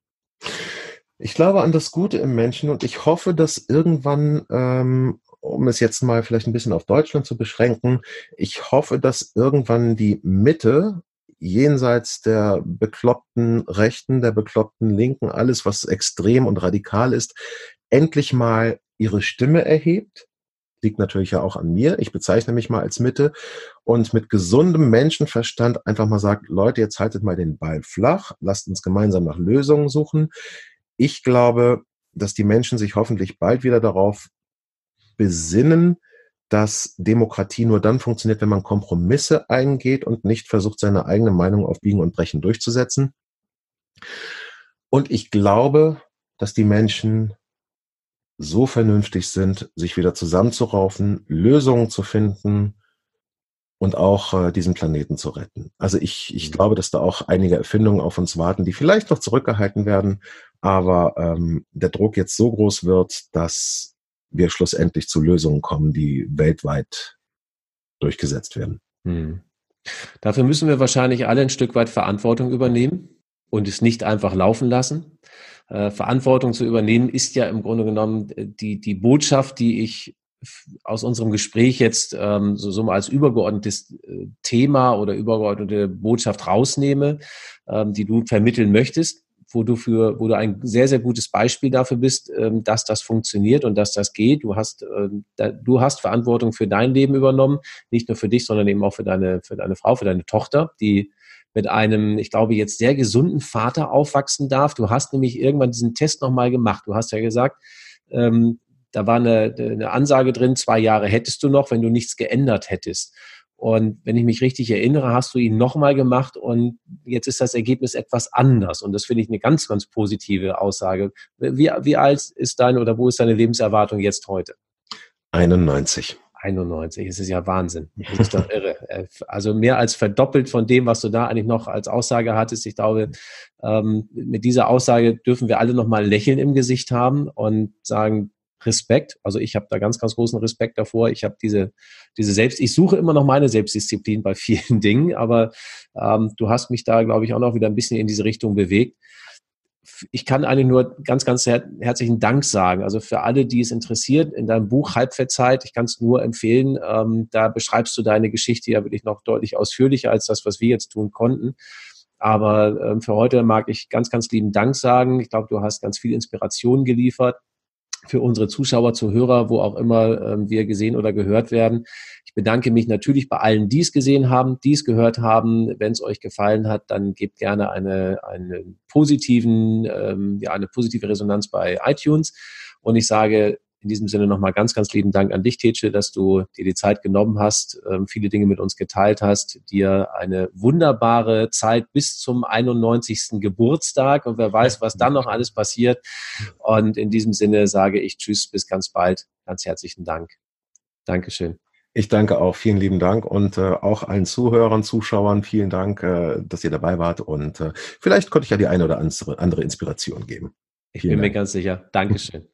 Ich glaube an das Gute im Menschen und ich hoffe, dass irgendwann, ähm, um es jetzt mal vielleicht ein bisschen auf Deutschland zu beschränken, ich hoffe, dass irgendwann die Mitte jenseits der bekloppten Rechten, der bekloppten Linken, alles, was extrem und radikal ist, endlich mal ihre Stimme erhebt. Liegt natürlich ja auch an mir. Ich bezeichne mich mal als Mitte und mit gesundem Menschenverstand einfach mal sagt, Leute, jetzt haltet mal den Ball flach, lasst uns gemeinsam nach Lösungen suchen. Ich glaube, dass die Menschen sich hoffentlich bald wieder darauf besinnen, dass Demokratie nur dann funktioniert, wenn man Kompromisse eingeht und nicht versucht, seine eigene Meinung auf Biegen und Brechen durchzusetzen. Und ich glaube, dass die Menschen so vernünftig sind, sich wieder zusammenzuraufen, Lösungen zu finden und auch äh, diesen Planeten zu retten. Also ich, ich mhm. glaube, dass da auch einige Erfindungen auf uns warten, die vielleicht noch zurückgehalten werden, aber ähm, der Druck jetzt so groß wird, dass wir schlussendlich zu Lösungen kommen, die weltweit durchgesetzt werden. Hm. Dafür müssen wir wahrscheinlich alle ein Stück weit Verantwortung übernehmen und es nicht einfach laufen lassen. Äh, Verantwortung zu übernehmen, ist ja im Grunde genommen äh, die, die Botschaft, die ich aus unserem Gespräch jetzt ähm, so, so mal als übergeordnetes äh, Thema oder übergeordnete Botschaft rausnehme, ähm, die du vermitteln möchtest, wo du für, wo du ein sehr, sehr gutes Beispiel dafür bist, ähm, dass das funktioniert und dass das geht. Du hast, ähm, da, du hast Verantwortung für dein Leben übernommen, nicht nur für dich, sondern eben auch für deine, für deine Frau, für deine Tochter, die mit einem, ich glaube, jetzt sehr gesunden Vater aufwachsen darf. Du hast nämlich irgendwann diesen Test nochmal gemacht. Du hast ja gesagt, ähm, da war eine, eine Ansage drin, zwei Jahre hättest du noch, wenn du nichts geändert hättest. Und wenn ich mich richtig erinnere, hast du ihn nochmal gemacht und jetzt ist das Ergebnis etwas anders. Und das finde ich eine ganz, ganz positive Aussage. Wie, wie alt ist deine oder wo ist deine Lebenserwartung jetzt heute? 91. 91. Es ist ja Wahnsinn. Das ist doch irre. Äh, also mehr als verdoppelt von dem, was du da eigentlich noch als Aussage hattest. Ich glaube, ähm, mit dieser Aussage dürfen wir alle nochmal Lächeln im Gesicht haben und sagen, Respekt. Also ich habe da ganz, ganz großen Respekt davor. Ich habe diese, diese Selbst, ich suche immer noch meine Selbstdisziplin bei vielen Dingen, aber ähm, du hast mich da, glaube ich, auch noch wieder ein bisschen in diese Richtung bewegt ich kann eigentlich nur ganz, ganz her herzlichen Dank sagen. Also für alle, die es interessiert, in deinem Buch Halbwertzeit, ich kann es nur empfehlen, ähm, da beschreibst du deine Geschichte ja wirklich noch deutlich ausführlicher als das, was wir jetzt tun konnten. Aber ähm, für heute mag ich ganz, ganz lieben Dank sagen. Ich glaube, du hast ganz viel Inspiration geliefert für unsere Zuschauer, Zuhörer, wo auch immer ähm, wir gesehen oder gehört werden. Ich bedanke mich natürlich bei allen, die es gesehen haben, die es gehört haben. Wenn es euch gefallen hat, dann gebt gerne eine, eine positiven, ähm, ja, eine positive Resonanz bei iTunes. Und ich sage in diesem Sinne nochmal ganz, ganz lieben Dank an dich, Tetsche, dass du dir die Zeit genommen hast, ähm, viele Dinge mit uns geteilt hast, dir eine wunderbare Zeit bis zum 91. Geburtstag und wer weiß, was dann noch alles passiert. Und in diesem Sinne sage ich Tschüss, bis ganz bald. Ganz herzlichen Dank. Dankeschön. Ich danke auch, vielen lieben Dank und äh, auch allen Zuhörern, Zuschauern, vielen Dank, äh, dass ihr dabei wart und äh, vielleicht konnte ich ja die eine oder andere Inspiration geben. Ich bin Dank. mir ganz sicher. Dankeschön.